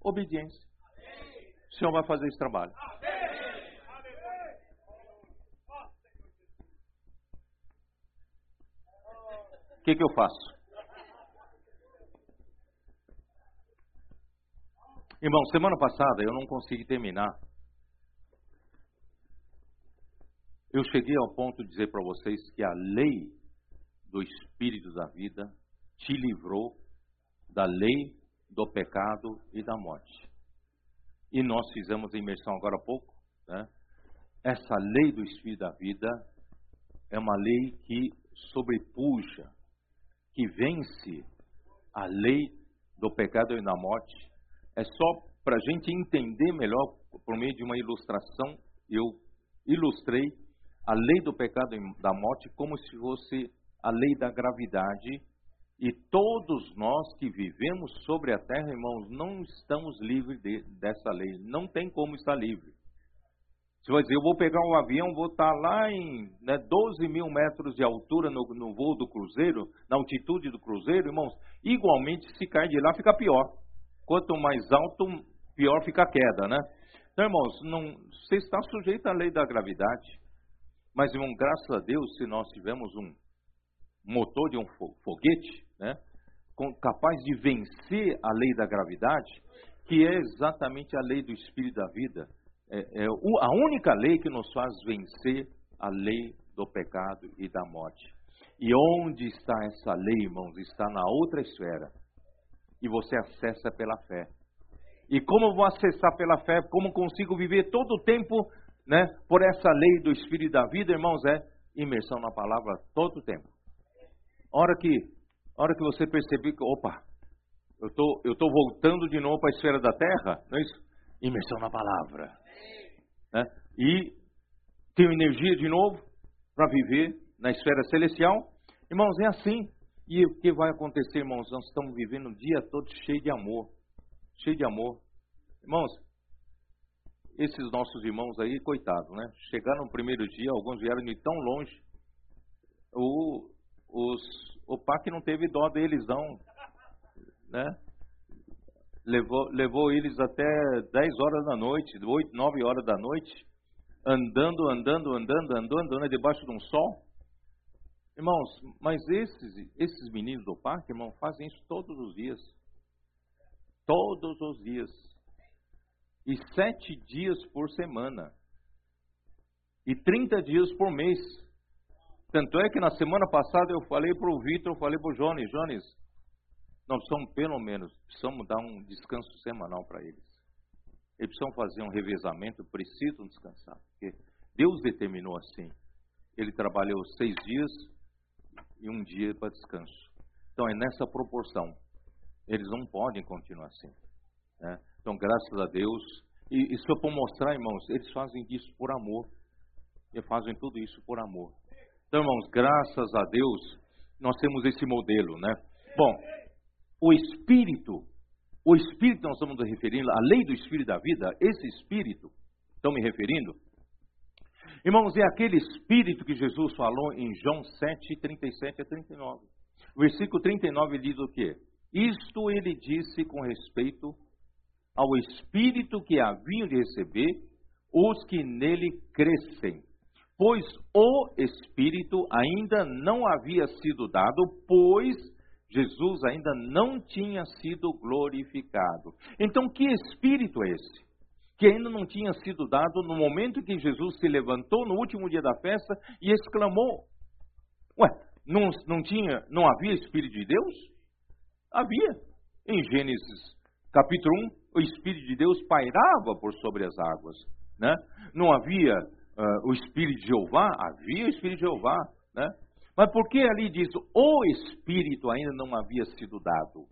obediência. O Senhor vai fazer esse trabalho. O que, que eu faço? Irmão, semana passada eu não consegui terminar. Eu cheguei ao ponto de dizer para vocês que a lei do Espírito da vida te livrou da lei, do pecado e da morte. E nós fizemos a imersão agora há pouco. Né? Essa lei do Espírito da vida é uma lei que sobrepuja, que vence a lei do pecado e da morte. É só para a gente entender melhor, por meio de uma ilustração, eu ilustrei a lei do pecado e da morte como se fosse a lei da gravidade e todos nós que vivemos sobre a terra, irmãos, não estamos livres de, dessa lei. Não tem como estar livre. Você vai dizer, eu vou pegar um avião, vou estar lá em né, 12 mil metros de altura no, no voo do cruzeiro, na altitude do cruzeiro, irmãos, igualmente se cair de lá fica pior. Quanto mais alto, pior fica a queda, né? Então, irmãos, não, você está sujeito à lei da gravidade. Mas, irmão, graças a Deus, se nós tivermos um motor de um foguete, né, capaz de vencer a lei da gravidade, que é exatamente a lei do espírito da vida, é, é a única lei que nos faz vencer a lei do pecado e da morte. E onde está essa lei, irmãos? Está na outra esfera. E você acessa pela fé. E como vou acessar pela fé? Como consigo viver todo o tempo, né, por essa lei do Espírito da vida, irmãos? É imersão na palavra todo o tempo. Hora que, hora que você perceber que, opa, eu tô, eu tô voltando de novo para a esfera da terra, não é isso? Imersão na palavra. Né? E tenho energia de novo para viver na esfera celestial. Irmãos, é assim. E o que vai acontecer, irmãos? Nós estamos vivendo o dia todo cheio de amor. Cheio de amor. Irmãos, esses nossos irmãos aí, coitados, né? Chegaram no primeiro dia, alguns vieram de tão longe. O, os, o PAC não teve dó deles, não. Né? Levou, levou eles até 10 horas da noite, 8, 9 horas da noite, andando, andando, andando, andando, andando debaixo de um sol. Irmãos, mas esses, esses meninos do parque, irmão, fazem isso todos os dias. Todos os dias. E sete dias por semana. E 30 dias por mês. Tanto é que na semana passada eu falei para o Vitor, eu falei para o Jones, Jones, nós precisamos pelo menos, precisamos dar um descanso semanal para eles. Eles precisam fazer um revezamento, precisam descansar. Porque Deus determinou assim. Ele trabalhou seis dias, e um dia para descanso. Então é nessa proporção. Eles não podem continuar assim. Né? Então, graças a Deus, e isso é para mostrar, irmãos, eles fazem isso por amor. E fazem tudo isso por amor. Então, irmãos, graças a Deus, nós temos esse modelo, né? Bom, o Espírito, o Espírito nós estamos referindo, a lei do Espírito da vida, esse Espírito, estão me referindo, Irmãos, é aquele espírito que Jesus falou em João 7, 37 a 39. O versículo 39 diz o quê? Isto ele disse com respeito ao espírito que haviam de receber os que nele crescem. Pois o espírito ainda não havia sido dado, pois Jesus ainda não tinha sido glorificado. Então, que espírito é esse? que ainda não tinha sido dado no momento que Jesus se levantou no último dia da festa e exclamou: Ué, não, não tinha, não havia Espírito de Deus? Havia. Em Gênesis capítulo 1, o Espírito de Deus pairava por sobre as águas. Né? Não havia uh, o Espírito de Jeová? Havia o Espírito de Jeová. Né? Mas por que ali diz o Espírito ainda não havia sido dado?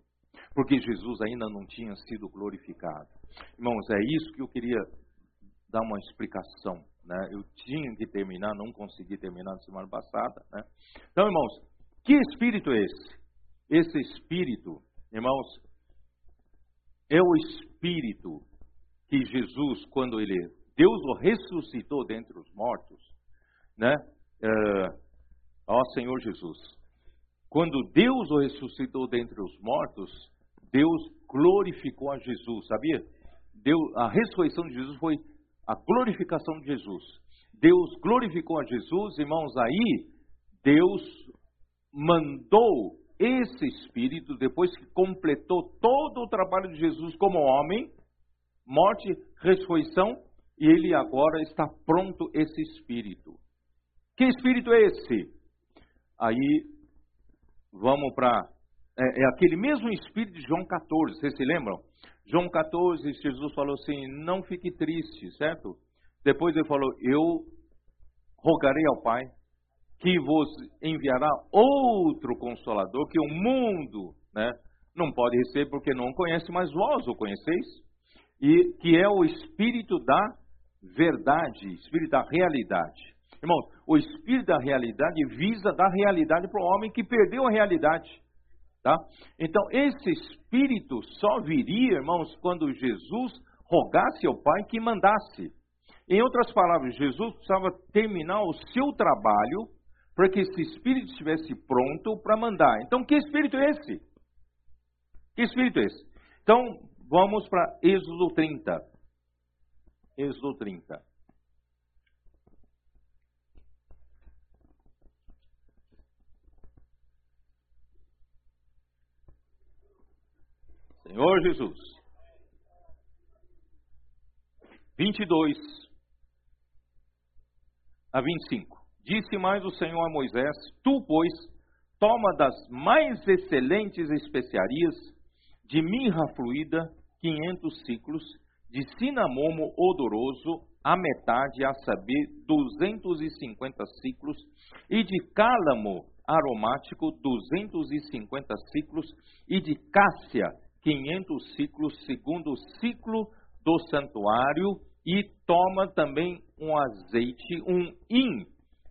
Porque Jesus ainda não tinha sido glorificado. Irmãos, é isso que eu queria dar uma explicação. Né? Eu tinha que terminar, não consegui terminar na semana passada. Né? Então, irmãos, que espírito é esse? Esse espírito, irmãos, é o espírito que Jesus, quando ele, Deus o ressuscitou dentre os mortos, né? É, ó Senhor Jesus, quando Deus o ressuscitou dentre os mortos, Deus glorificou a Jesus, sabia? Deus, a ressurreição de Jesus foi a glorificação de Jesus. Deus glorificou a Jesus, irmãos, aí Deus mandou esse Espírito, depois que completou todo o trabalho de Jesus como homem, morte, ressurreição, e ele agora está pronto esse Espírito. Que Espírito é esse? Aí vamos para. É, é aquele mesmo Espírito de João 14, vocês se lembram? João 14, Jesus falou assim: não fique triste, certo? Depois ele falou: eu rogarei ao Pai que vos enviará outro consolador que o mundo né, não pode receber porque não conhece, mas vós o conheceis, e que é o Espírito da verdade, Espírito da realidade. Irmãos, o Espírito da realidade visa dar realidade para o homem que perdeu a realidade. Tá? Então, esse espírito só viria, irmãos, quando Jesus rogasse ao Pai que mandasse. Em outras palavras, Jesus precisava terminar o seu trabalho para que esse espírito estivesse pronto para mandar. Então, que espírito é esse? Que espírito é esse? Então, vamos para Êxodo 30. Êxodo 30. Senhor Jesus. 22 a 25. Disse mais o Senhor a Moisés: Tu, pois, toma das mais excelentes especiarias de mirra fluida, 500 ciclos, de cinamomo odoroso, a metade, a saber, 250 ciclos, e de cálamo aromático, 250 ciclos, e de cássia, 500 ciclos, segundo o ciclo do santuário, e toma também um azeite, um in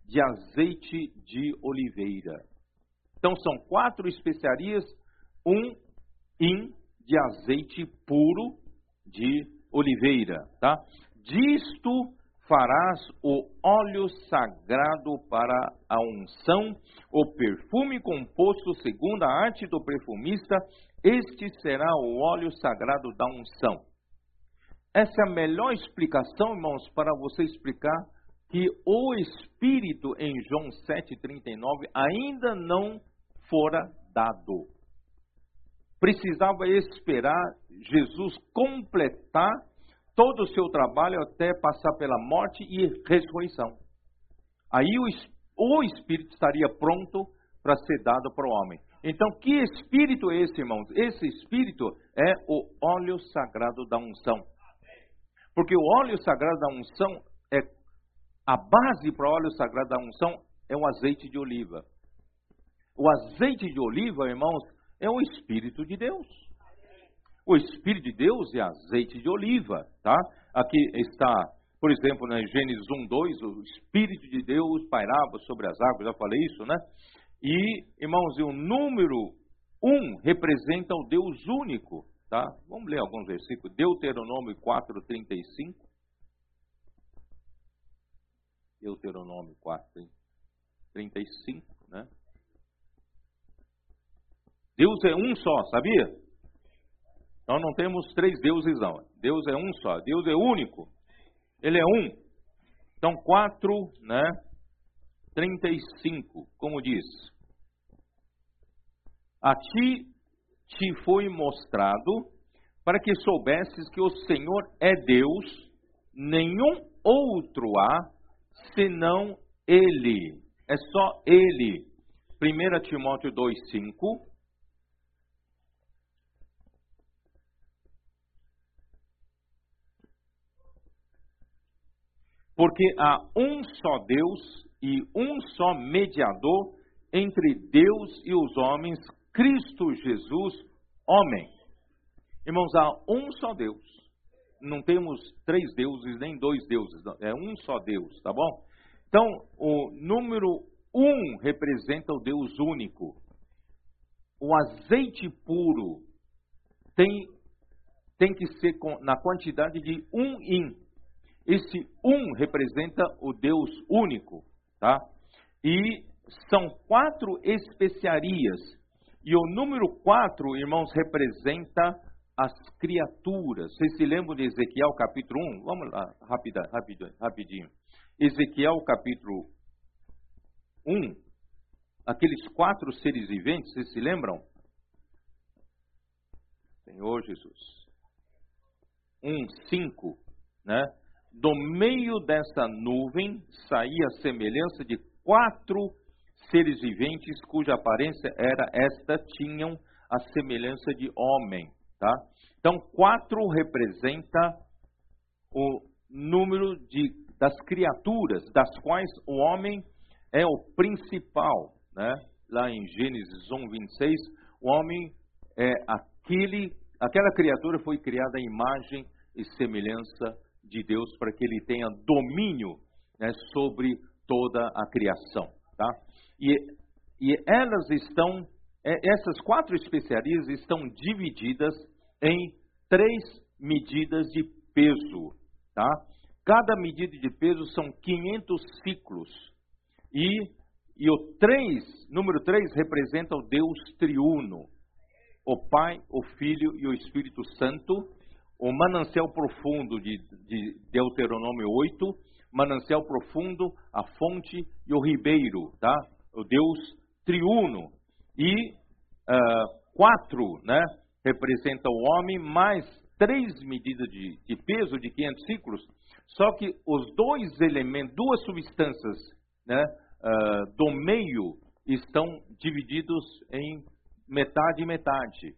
de azeite de oliveira. Então são quatro especiarias, um in de azeite puro de oliveira, tá? Disto farás o óleo sagrado para a unção, o perfume composto segundo a arte do perfumista, este será o óleo sagrado da unção. Essa é a melhor explicação, irmãos, para você explicar que o Espírito em João 7,39 ainda não fora dado. Precisava esperar Jesus completar todo o seu trabalho até passar pela morte e ressurreição. Aí o, o Espírito estaria pronto para ser dado para o homem. Então, que Espírito é esse, irmãos? Esse Espírito é o óleo sagrado da unção. Porque o óleo sagrado da unção é a base para o óleo sagrado da unção é o azeite de oliva. O azeite de oliva, irmãos, é o Espírito de Deus. O Espírito de Deus é azeite de oliva, tá? Aqui está, por exemplo, na Gênesis 1, 2, o Espírito de Deus pairava sobre as águas, já falei isso, né? E, irmãos, o número 1 representa o Deus único, tá? Vamos ler alguns versículos. Deuteronômio 4, 35. Deuteronômio 4, 35, né? Deus é um só, sabia? Nós não temos três deuses, não. Deus é um só. Deus é único. Ele é um. Então, 4, né? 35, como diz. A ti te foi mostrado para que soubesses que o Senhor é Deus, nenhum outro há senão Ele. É só Ele. 1 Timóteo 2,5. Porque há um só Deus e um só mediador entre Deus e os homens, Cristo Jesus, homem. Irmãos, há um só Deus. Não temos três deuses nem dois deuses, é um só Deus, tá bom? Então, o número um representa o Deus único. O azeite puro tem, tem que ser na quantidade de um in. Esse um representa o Deus único, tá? E são quatro especiarias. E o número quatro, irmãos, representa as criaturas. Vocês se lembram de Ezequiel capítulo 1? Vamos lá, rapidinho, rapidinho. Ezequiel capítulo 1, aqueles quatro seres viventes, vocês se lembram? Senhor Jesus. 1, 5, né? Do meio dessa nuvem saía a semelhança de quatro seres viventes cuja aparência era esta, tinham a semelhança de homem, tá? Então, quatro representa o número de, das criaturas, das quais o homem é o principal, né? Lá em Gênesis 1, 26, o homem é aquele, aquela criatura foi criada à imagem e semelhança de Deus para que ele tenha domínio né, sobre toda a criação. Tá? E, e elas estão, é, essas quatro especiarias estão divididas em três medidas de peso. Tá? Cada medida de peso são 500 ciclos. E, e o 3, número 3, representa o Deus triuno. O Pai, o Filho e o Espírito Santo o manancial profundo de, de Deuteronômio 8, manancial profundo, a fonte e o ribeiro, tá? O Deus triuno. E uh, quatro, né? Representa o homem, mais três medidas de, de peso de 500 ciclos, só que os dois elementos, duas substâncias né, uh, do meio estão divididos em metade e metade.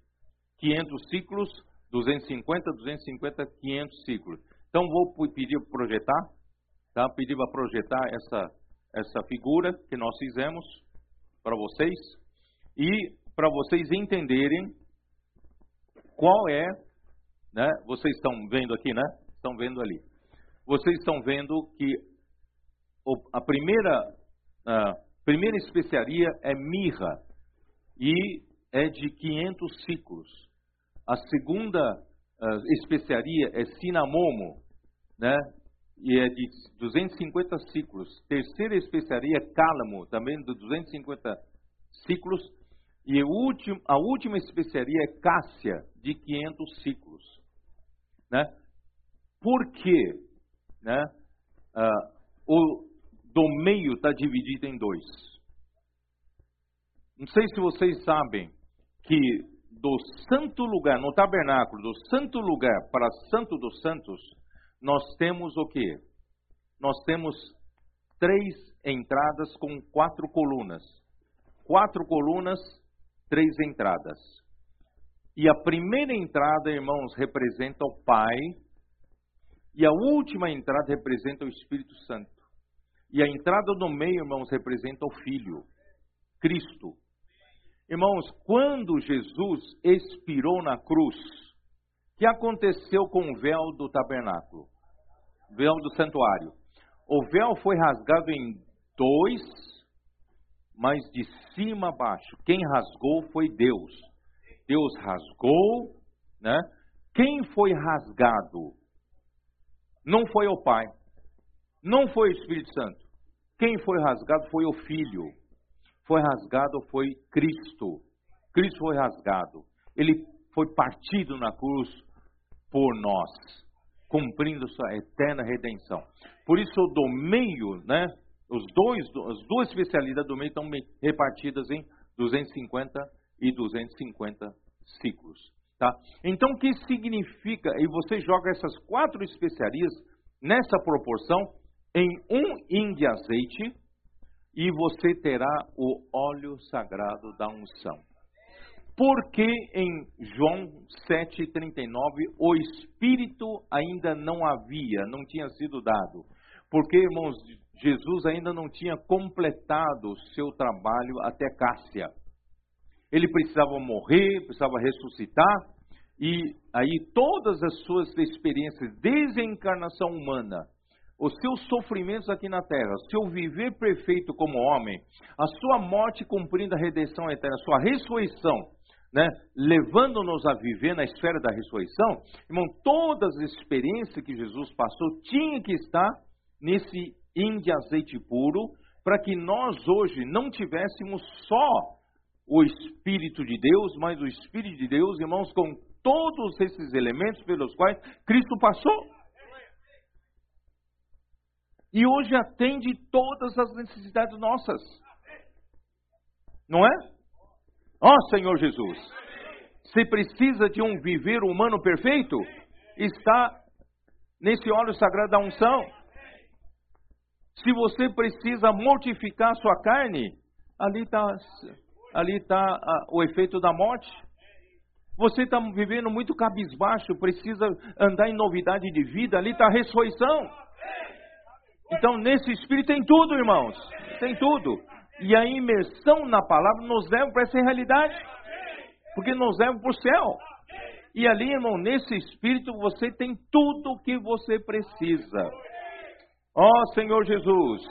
500 ciclos, 250, 250, 500 ciclos. Então vou pedir para projetar, tá? Pedir para projetar essa essa figura que nós fizemos para vocês e para vocês entenderem qual é, né? Vocês estão vendo aqui, né? Estão vendo ali. Vocês estão vendo que a primeira a primeira especiaria é mirra e é de 500 ciclos. A segunda uh, especiaria é cinamomo, né? E é de 250 ciclos. Terceira especiaria é cálamo, também de 250 ciclos. E a última, especiaria é cássia, de 500 ciclos. Né? Por quê? Né? Uh, o do meio está dividido em dois. Não sei se vocês sabem que do santo lugar, no tabernáculo, do santo lugar para santo dos santos, nós temos o quê? Nós temos três entradas com quatro colunas. Quatro colunas, três entradas. E a primeira entrada, irmãos, representa o Pai, e a última entrada representa o Espírito Santo. E a entrada no meio, irmãos, representa o Filho, Cristo. Irmãos, quando Jesus expirou na cruz, o que aconteceu com o véu do tabernáculo? Véu do santuário. O véu foi rasgado em dois, mas de cima a baixo. Quem rasgou foi Deus. Deus rasgou, né? Quem foi rasgado? Não foi o Pai, não foi o Espírito Santo. Quem foi rasgado foi o Filho. Foi rasgado foi Cristo. Cristo foi rasgado. Ele foi partido na cruz por nós, cumprindo sua eterna redenção. Por isso, do meio, né? Os dois, as duas especialidades do meio estão repartidas em 250 e 250 ciclos. Tá? Então, o que significa? E você joga essas quatro especiarias nessa proporção em um hin de azeite e você terá o óleo sagrado da unção. Porque em João 7,39 o Espírito ainda não havia, não tinha sido dado. Porque, irmãos, Jesus ainda não tinha completado o seu trabalho até Cássia. Ele precisava morrer, precisava ressuscitar, e aí todas as suas experiências, desde a encarnação humana, os seus sofrimentos aqui na terra, seu viver perfeito como homem, a sua morte cumprindo a redenção eterna, a sua ressurreição, né, levando-nos a viver na esfera da ressurreição, irmão, todas as experiências que Jesus passou tinham que estar nesse in de azeite puro, para que nós hoje não tivéssemos só o Espírito de Deus, mas o Espírito de Deus, irmãos, com todos esses elementos pelos quais Cristo passou e hoje atende todas as necessidades nossas. Não é? Ó oh, Senhor Jesus, se precisa de um viver humano perfeito, está nesse óleo sagrado da unção. Se você precisa mortificar a sua carne, ali está ali tá, o efeito da morte. Você está vivendo muito cabisbaixo, precisa andar em novidade de vida, ali está a ressurreição. Então, nesse espírito tem tudo, irmãos. Tem tudo. E a imersão na palavra nos leva para essa realidade. Porque nos leva para o céu. E ali, irmão, nesse espírito você tem tudo o que você precisa. Ó oh, Senhor Jesus.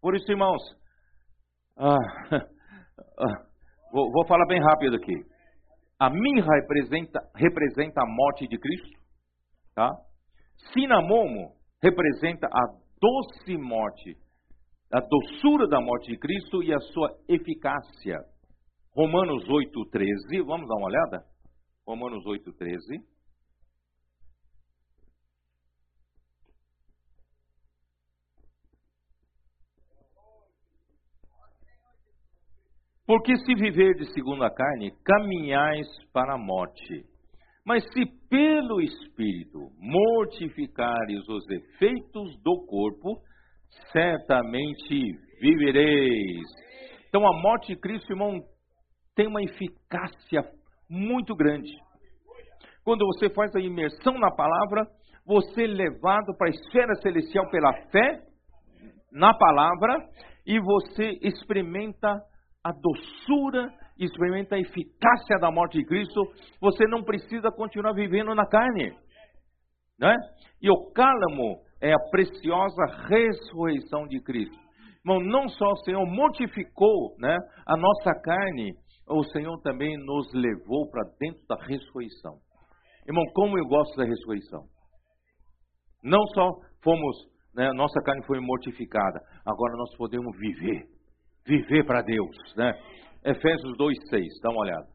Por isso, irmãos, ah, ah, vou, vou, falar bem rápido aqui. A mirra representa, representa a morte de Cristo. Tá? Sinamomo representa a doce morte, a doçura da morte de Cristo e a sua eficácia. Romanos 8,13, vamos dar uma olhada? Romanos 8,13. Porque se viver de segundo a carne, caminhais para a morte. Mas se pelo Espírito mortificares os efeitos do corpo, certamente vivereis. Então a morte de Cristo, irmão, tem uma eficácia muito grande. Quando você faz a imersão na palavra, você é levado para a esfera celestial pela fé na palavra e você experimenta a doçura, experimenta a eficácia da morte de Cristo, você não precisa continuar vivendo na carne. Né? E o cálamo é a preciosa ressurreição de Cristo. Irmão, não só o Senhor mortificou né, a nossa carne, o Senhor também nos levou para dentro da ressurreição. Irmão, como eu gosto da ressurreição. Não só fomos, né, nossa carne foi mortificada, agora nós podemos viver, viver para Deus, né? Efésios 2:6, dá uma olhada.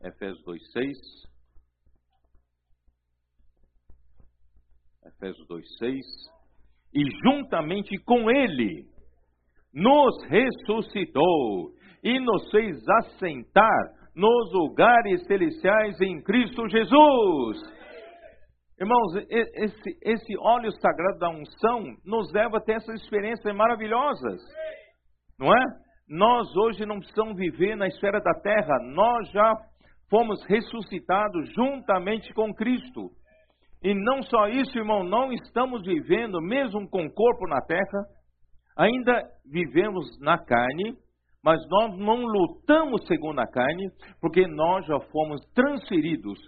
Efésios 2:6. Efésios 2:6. E juntamente com ele nos ressuscitou e nos fez assentar nos lugares celestiais em Cristo Jesus. Irmãos, esse, esse óleo sagrado da unção nos leva a ter essas experiências maravilhosas, não é? Nós hoje não precisamos viver na esfera da terra, nós já fomos ressuscitados juntamente com Cristo. E não só isso, irmão, não estamos vivendo, mesmo com o corpo na terra, ainda vivemos na carne, mas nós não lutamos segundo a carne, porque nós já fomos transferidos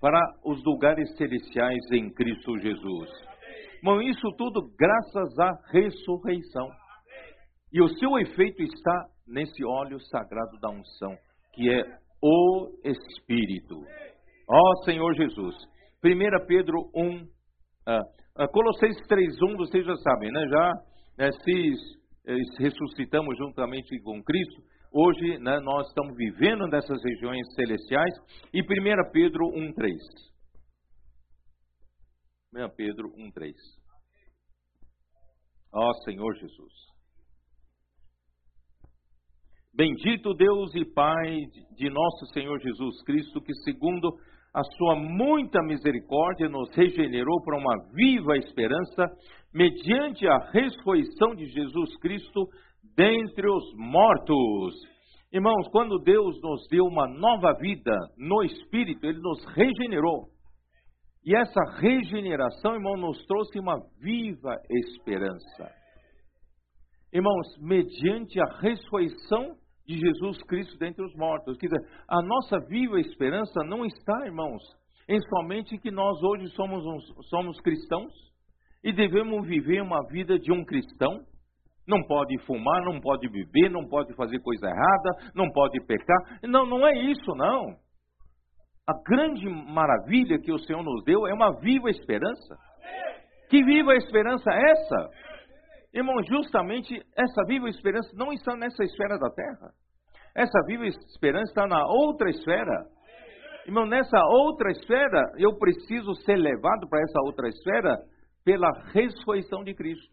para os lugares celestiais em Cristo Jesus. Bom, isso tudo graças à ressurreição. E o seu efeito está nesse óleo sagrado da unção, que é o Espírito. Ó Senhor Jesus. 1 Pedro 1, ah, ah, Colossenses 3, 1, vocês já sabem, né? Já né, se ressuscitamos juntamente com Cristo, hoje né, nós estamos vivendo nessas regiões celestiais. E 1 Pedro 1,3. 1 Pedro 1,3. Ó Senhor Jesus. Bendito Deus e Pai de nosso Senhor Jesus Cristo, que segundo a sua muita misericórdia nos regenerou para uma viva esperança mediante a ressurreição de Jesus Cristo dentre os mortos. Irmãos, quando Deus nos deu uma nova vida no Espírito, Ele nos regenerou. E essa regeneração, irmão, nos trouxe uma viva esperança. Irmãos, mediante a ressurreição de Jesus Cristo dentre os mortos. Quer dizer, a nossa viva esperança não está, irmãos, em somente que nós hoje somos, somos cristãos e devemos viver uma vida de um cristão. Não pode fumar, não pode beber, não pode fazer coisa errada, não pode pecar. Não, não é isso, não. A grande maravilha que o Senhor nos deu é uma viva esperança. Que viva esperança é essa? Irmão, justamente essa viva esperança não está nessa esfera da terra. Essa viva esperança está na outra esfera. Irmão, nessa outra esfera, eu preciso ser levado para essa outra esfera pela ressurreição de Cristo.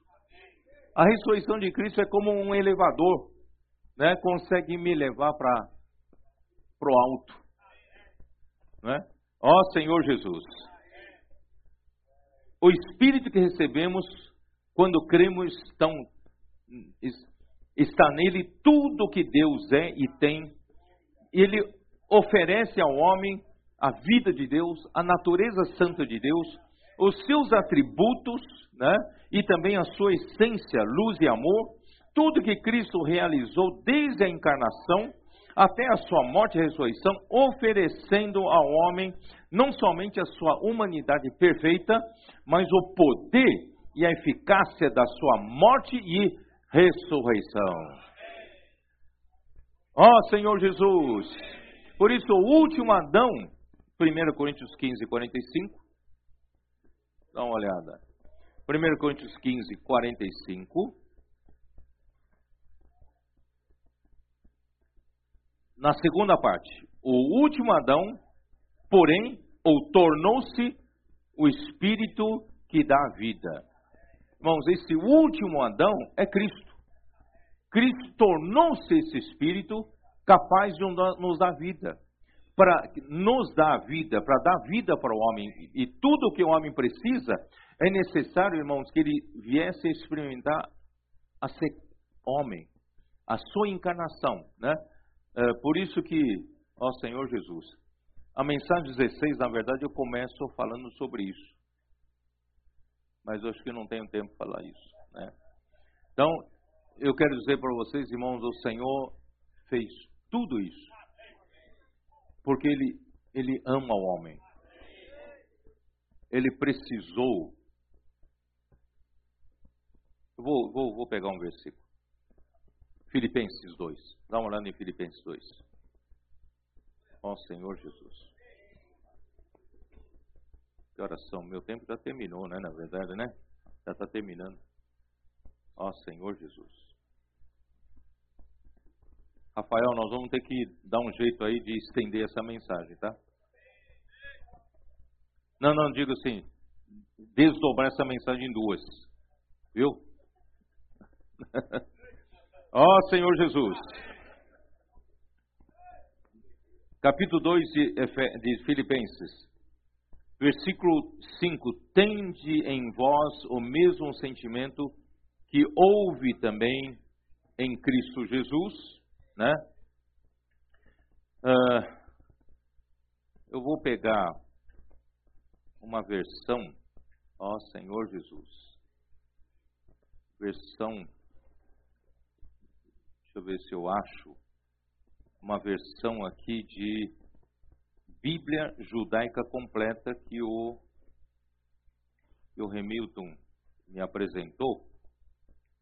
A ressurreição de Cristo é como um elevador, né? Consegue me levar para o alto, né? Ó Senhor Jesus, o Espírito que recebemos quando cremos estão, está nele tudo que Deus é e tem. Ele oferece ao homem a vida de Deus, a natureza santa de Deus, os seus atributos, né? E também a sua essência, luz e amor, tudo que Cristo realizou desde a encarnação até a sua morte e ressurreição, oferecendo ao homem não somente a sua humanidade perfeita, mas o poder e a eficácia da sua morte e ressurreição. Ó oh, Senhor Jesus! Por isso, o último Adão, 1 Coríntios 15, 45, Dá uma olhada. 1 Coríntios 15, 45. Na segunda parte, o último Adão, porém, ou tornou-se o Espírito que dá vida. Irmãos, esse último Adão é Cristo. Cristo tornou-se esse Espírito capaz de nos dar vida. para nos dar vida, para dar vida para o homem. E tudo o que o homem precisa, é necessário, irmãos, que ele viesse a experimentar a ser homem, a sua encarnação, né? É, por isso que, ó Senhor Jesus, a mensagem 16, na verdade, eu começo falando sobre isso. Mas acho que não tenho tempo para falar isso, né? Então, eu quero dizer para vocês, irmãos, o Senhor fez tudo isso porque ele, ele ama o homem. Ele precisou. Vou, vou, vou pegar um versículo. Filipenses 2. Dá uma olhada em Filipenses 2. Ó Senhor Jesus. Que oração. Meu tempo já terminou, né? Na verdade, né? Já está terminando. Ó Senhor Jesus. Rafael, nós vamos ter que dar um jeito aí de estender essa mensagem, tá? Não, não, digo assim, desdobrar essa mensagem em duas. Viu? Ó Senhor Jesus. Capítulo 2 de, de Filipenses. Versículo 5: Tende em vós o mesmo sentimento que houve também em Cristo Jesus né? Uh, eu vou pegar uma versão, ó Senhor Jesus, versão, deixa eu ver se eu acho, uma versão aqui de Bíblia Judaica Completa que o, que o Hamilton me apresentou,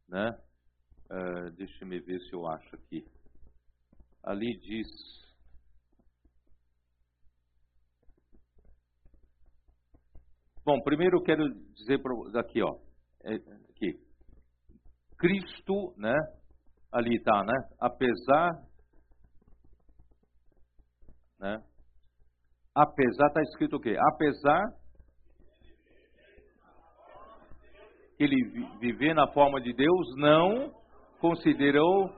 né? Uh, deixa eu ver se eu acho aqui ali diz. Bom, primeiro eu quero dizer para aqui, ó, é, aqui. Cristo, né? Ali está, né? Apesar, né? Apesar está escrito o quê? Apesar que ele viver na forma de Deus, não considerou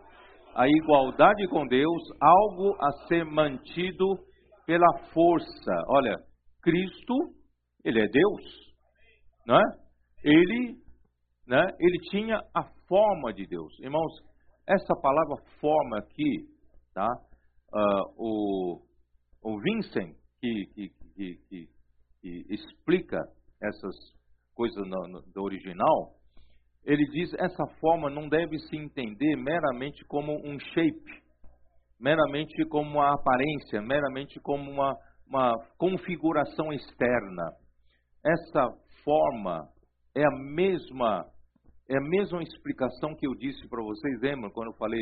a igualdade com Deus algo a ser mantido pela força. Olha, Cristo, ele é Deus, não é? Ele, né? Ele tinha a forma de Deus. Irmãos, essa palavra forma aqui, tá? Uh, o, o Vincent que, que, que, que, explica essas coisas no, no, do original, ele diz essa forma não deve se entender meramente como um shape, meramente como uma aparência, meramente como uma, uma configuração externa. Essa forma é a mesma é a mesma explicação que eu disse para vocês, lembram quando eu falei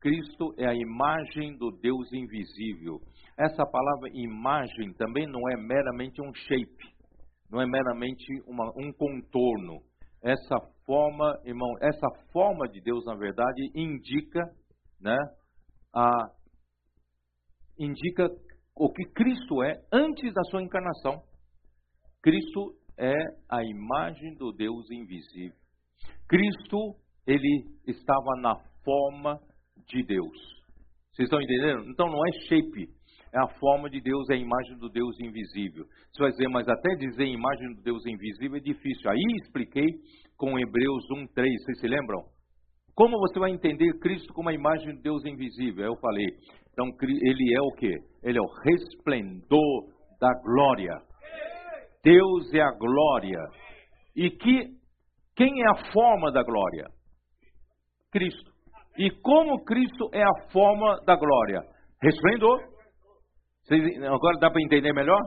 Cristo é a imagem do Deus invisível. Essa palavra imagem também não é meramente um shape, não é meramente uma, um contorno essa forma, irmão, essa forma de Deus, na verdade, indica, né, a, indica o que Cristo é antes da sua encarnação. Cristo é a imagem do Deus invisível. Cristo, ele estava na forma de Deus. Vocês estão entendendo? Então não é shape, é a forma de Deus, é a imagem do Deus invisível. Você vai dizer, mas até dizer imagem do Deus invisível é difícil. Aí expliquei com Hebreus 1:3, vocês se lembram? Como você vai entender Cristo como a imagem de Deus invisível? Eu falei, então ele é o que? Ele é o resplendor da glória. Deus é a glória. E que quem é a forma da glória? Cristo. E como Cristo é a forma da glória? Resplendor. agora dá para entender melhor?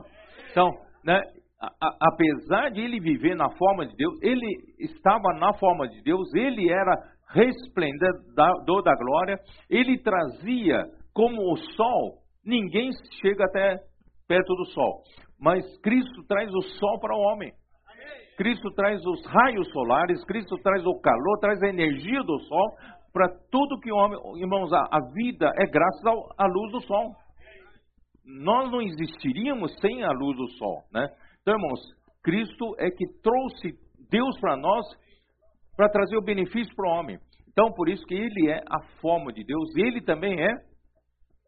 Então, né, a, a, apesar de ele viver na forma de Deus, ele estava na forma de Deus, ele era resplendedor da glória, ele trazia como o sol, ninguém chega até perto do sol, mas Cristo traz o sol para o homem. Cristo traz os raios solares, Cristo traz o calor, traz a energia do sol para tudo que o homem, irmãos, a, a vida é graças ao, à luz do sol. Nós não existiríamos sem a luz do sol, né? Então, irmãos, Cristo é que trouxe Deus para nós para trazer o benefício para o homem. Então, por isso que ele é a forma de Deus, ele também é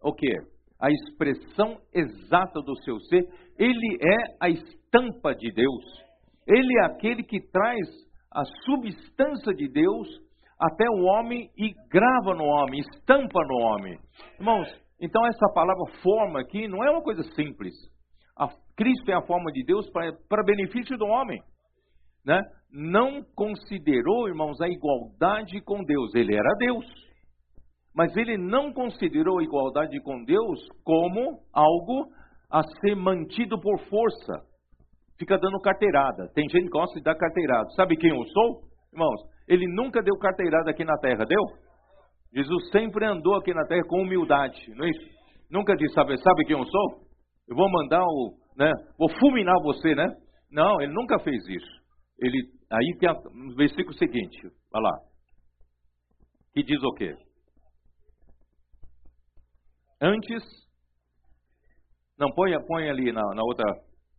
o que? a expressão exata do seu ser, ele é a estampa de Deus. Ele é aquele que traz a substância de Deus até o homem e grava no homem, estampa no homem. Irmãos, então essa palavra forma aqui não é uma coisa simples. A, Cristo é a forma de Deus para benefício do homem. Né? Não considerou, irmãos, a igualdade com Deus. Ele era Deus. Mas ele não considerou a igualdade com Deus como algo a ser mantido por força. Fica dando carteirada. Tem gente que gosta de dar carteirada. Sabe quem eu sou? Irmãos, ele nunca deu carteirada aqui na terra, deu? Jesus sempre andou aqui na terra com humildade, não é isso? Nunca disse, sabe, sabe quem eu sou? Eu vou mandar o, né, vou fulminar você, né? Não, ele nunca fez isso. Ele, aí tem o versículo seguinte, olha lá. Que diz o quê? Antes, não, põe, põe ali na, na outra,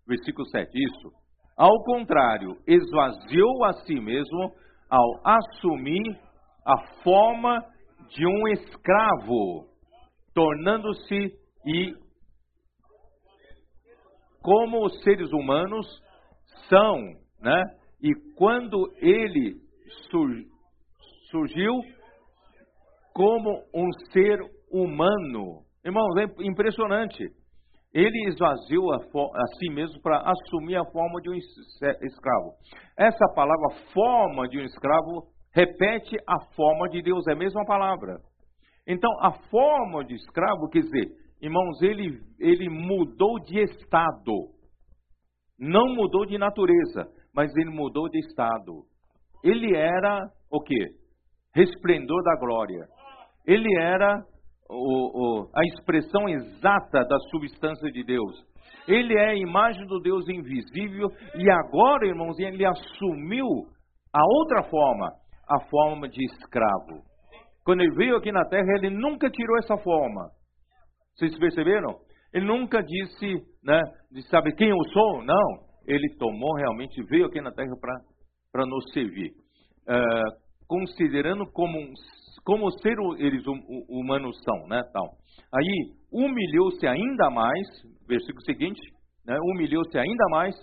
versículo 7, isso. Ao contrário, esvaziou a si mesmo ao assumir a forma de um escravo, tornando-se e como os seres humanos são, né? E quando ele surgiu como um ser humano, irmãos, é impressionante. Ele esvaziou a, a si mesmo para assumir a forma de um escravo. Essa palavra forma de um escravo repete a forma de Deus, é a mesma palavra. Então, a forma de escravo, quer dizer, irmãos, ele, ele mudou de estado. Não mudou de natureza, mas ele mudou de estado. Ele era o quê? Resplendor da glória. Ele era o, o, a expressão exata da substância de Deus. Ele é a imagem do Deus invisível e agora, irmãos, ele assumiu a outra forma, a forma de escravo. Quando ele veio aqui na terra, ele nunca tirou essa forma. Vocês perceberam? Ele nunca disse, né, de sabe quem eu sou? Não. Ele tomou realmente, veio aqui na terra para nos servir. Uh, considerando como, como ser eles humanos são, né, tal. Aí, humilhou-se ainda mais, versículo seguinte, né, humilhou-se ainda mais,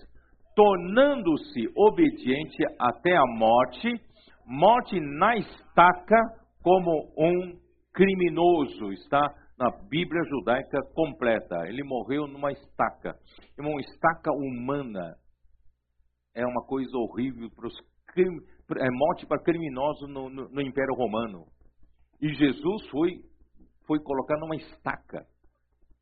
tornando-se obediente até a morte, morte na estaca como um criminoso, está na Bíblia judaica completa. Ele morreu numa estaca. Uma estaca humana é uma coisa horrível para os é morte para criminosos no, no, no, Império Romano. E Jesus foi, foi colocado numa estaca,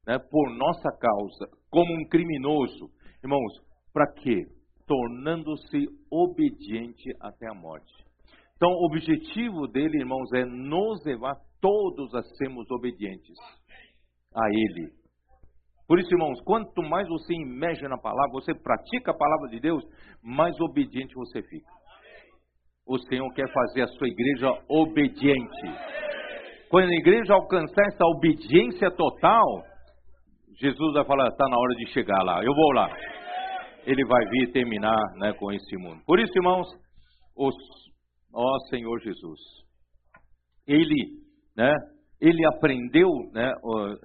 né, por nossa causa, como um criminoso. Irmãos, para quê? Tornando-se obediente até a morte. Então, o objetivo dele, irmãos, é nos levar todos a sermos obedientes a Ele. Por isso, irmãos, quanto mais você imerge na palavra, você pratica a palavra de Deus, mais obediente você fica. O Senhor quer fazer a sua igreja obediente. Quando a igreja alcançar essa obediência total, Jesus vai falar: está na hora de chegar lá, eu vou lá. Ele vai vir terminar né, com esse mundo. Por isso, irmãos, os, ó Senhor Jesus, Ele, né, ele aprendeu, né,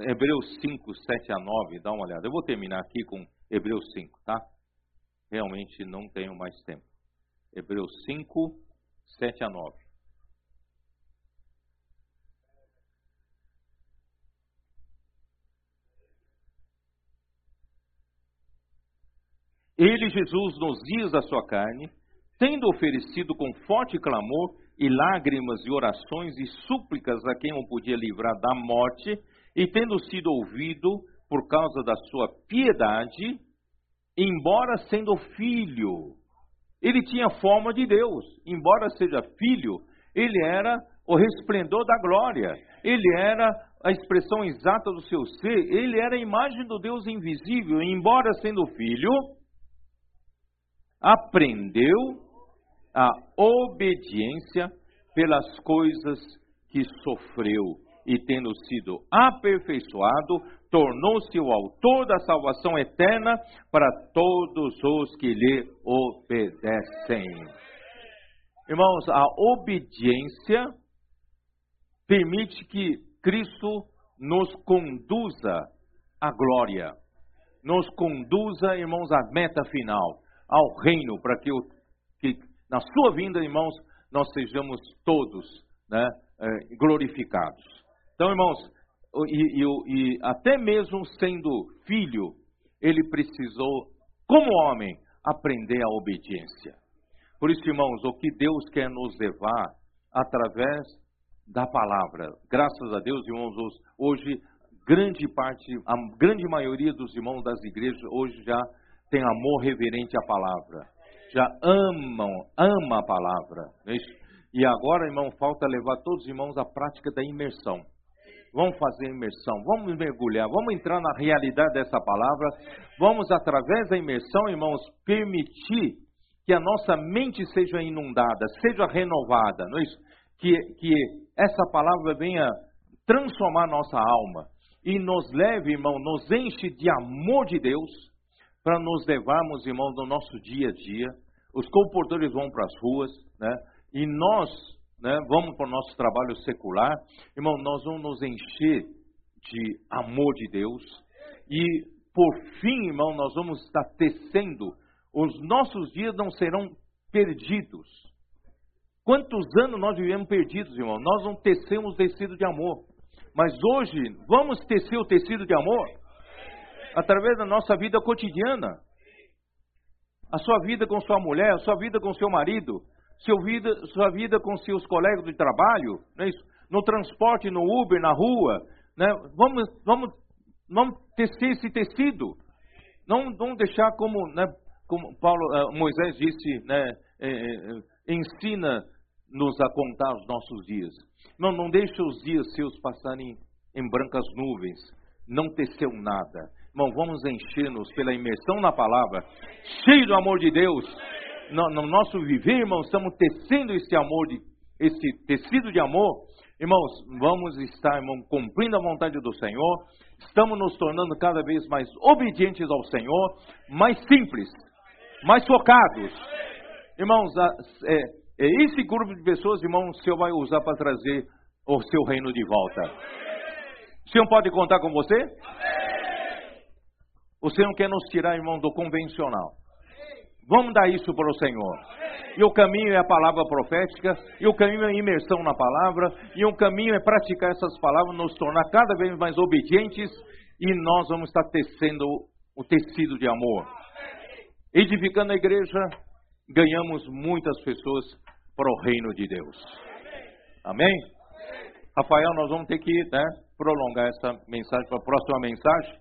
Hebreus 5, 7 a 9, dá uma olhada. Eu vou terminar aqui com Hebreus 5, tá? Realmente não tenho mais tempo. Hebreus 5, 7 a 9. Ele, Jesus, nos dias da sua carne, tendo oferecido com forte clamor e lágrimas e orações e súplicas a quem o podia livrar da morte, e tendo sido ouvido por causa da sua piedade, embora sendo filho, ele tinha forma de Deus, embora seja filho, ele era o resplendor da glória, ele era a expressão exata do seu ser, ele era a imagem do Deus invisível, e embora sendo filho, aprendeu a obediência pelas coisas que sofreu. E tendo sido aperfeiçoado, tornou-se o autor da salvação eterna para todos os que lhe obedecem. Irmãos, a obediência permite que Cristo nos conduza à glória. Nos conduza, irmãos, à meta final, ao reino, para que, que na sua vinda, irmãos, nós sejamos todos né, é, glorificados. Então, irmãos, e, e, e até mesmo sendo filho, ele precisou, como homem, aprender a obediência. Por isso, irmãos, o que Deus quer nos levar através da palavra. Graças a Deus, irmãos, hoje grande parte, a grande maioria dos irmãos das igrejas hoje já tem amor reverente à palavra. Já amam, ama a palavra. É e agora, irmão, falta levar todos os irmãos à prática da imersão. Vamos fazer imersão, vamos mergulhar, vamos entrar na realidade dessa palavra, vamos, através da imersão, irmãos, permitir que a nossa mente seja inundada, seja renovada, não é isso? Que, que essa palavra venha transformar nossa alma e nos leve, irmão, nos enche de amor de Deus para nos levarmos, irmão, no nosso dia a dia. Os comportadores vão para as ruas, né? E nós, né, vamos para o nosso trabalho secular. Irmão, nós vamos nos encher de amor de Deus. E, por fim, irmão, nós vamos estar tecendo os nossos dias não serão perdidos. Quantos anos nós vivemos perdidos, irmão? Nós não tecemos tecido de amor. Mas hoje, vamos tecer o tecido de amor? Através da nossa vida cotidiana. A sua vida com sua mulher, a sua vida com seu marido, seu vida, sua vida com seus colegas de trabalho, é no transporte, no Uber, na rua. Né? Vamos, vamos, vamos tecer esse tecido. Não, não deixar como né, como Paulo, uh, Moisés disse, né, é, é, ensina-nos a contar os nossos dias. Não, não deixe os dias seus passarem em brancas nuvens. Não teceu nada. Irmão, vamos encher-nos pela imersão na palavra, cheio do amor de Deus. No, no nosso viver, irmãos, estamos tecendo esse amor, de, esse tecido de amor. Irmãos, vamos estar, irmão, cumprindo a vontade do Senhor. Estamos nos tornando cada vez mais obedientes ao Senhor, mais simples, mais focados. Irmãos, é, é esse grupo de pessoas, irmãos, o Senhor vai usar para trazer o seu reino de volta. O Senhor pode contar com você? O Senhor quer nos tirar, irmão, do convencional. Vamos dar isso para o Senhor. E o caminho é a palavra profética, e o caminho é a imersão na palavra, e o caminho é praticar essas palavras, nos tornar cada vez mais obedientes, e nós vamos estar tecendo o tecido de amor edificando a igreja, ganhamos muitas pessoas para o reino de Deus. Amém? Rafael, nós vamos ter que né, prolongar essa mensagem para a próxima mensagem,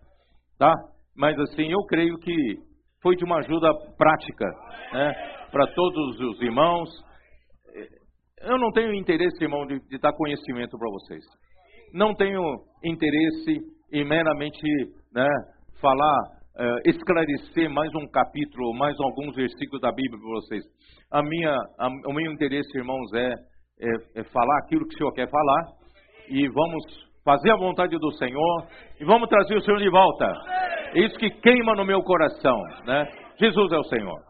tá? Mas assim, eu creio que foi de uma ajuda prática, né, para todos os irmãos. Eu não tenho interesse, irmão, de, de dar conhecimento para vocês. Não tenho interesse em meramente né, falar uh, esclarecer mais um capítulo, mais alguns versículos da Bíblia para vocês. A minha, a, o meu interesse, irmãos, é, é, é falar aquilo que o Senhor quer falar e vamos fazer a vontade do Senhor e vamos trazer o Senhor de volta. Isso que queima no meu coração, né? Jesus é o Senhor.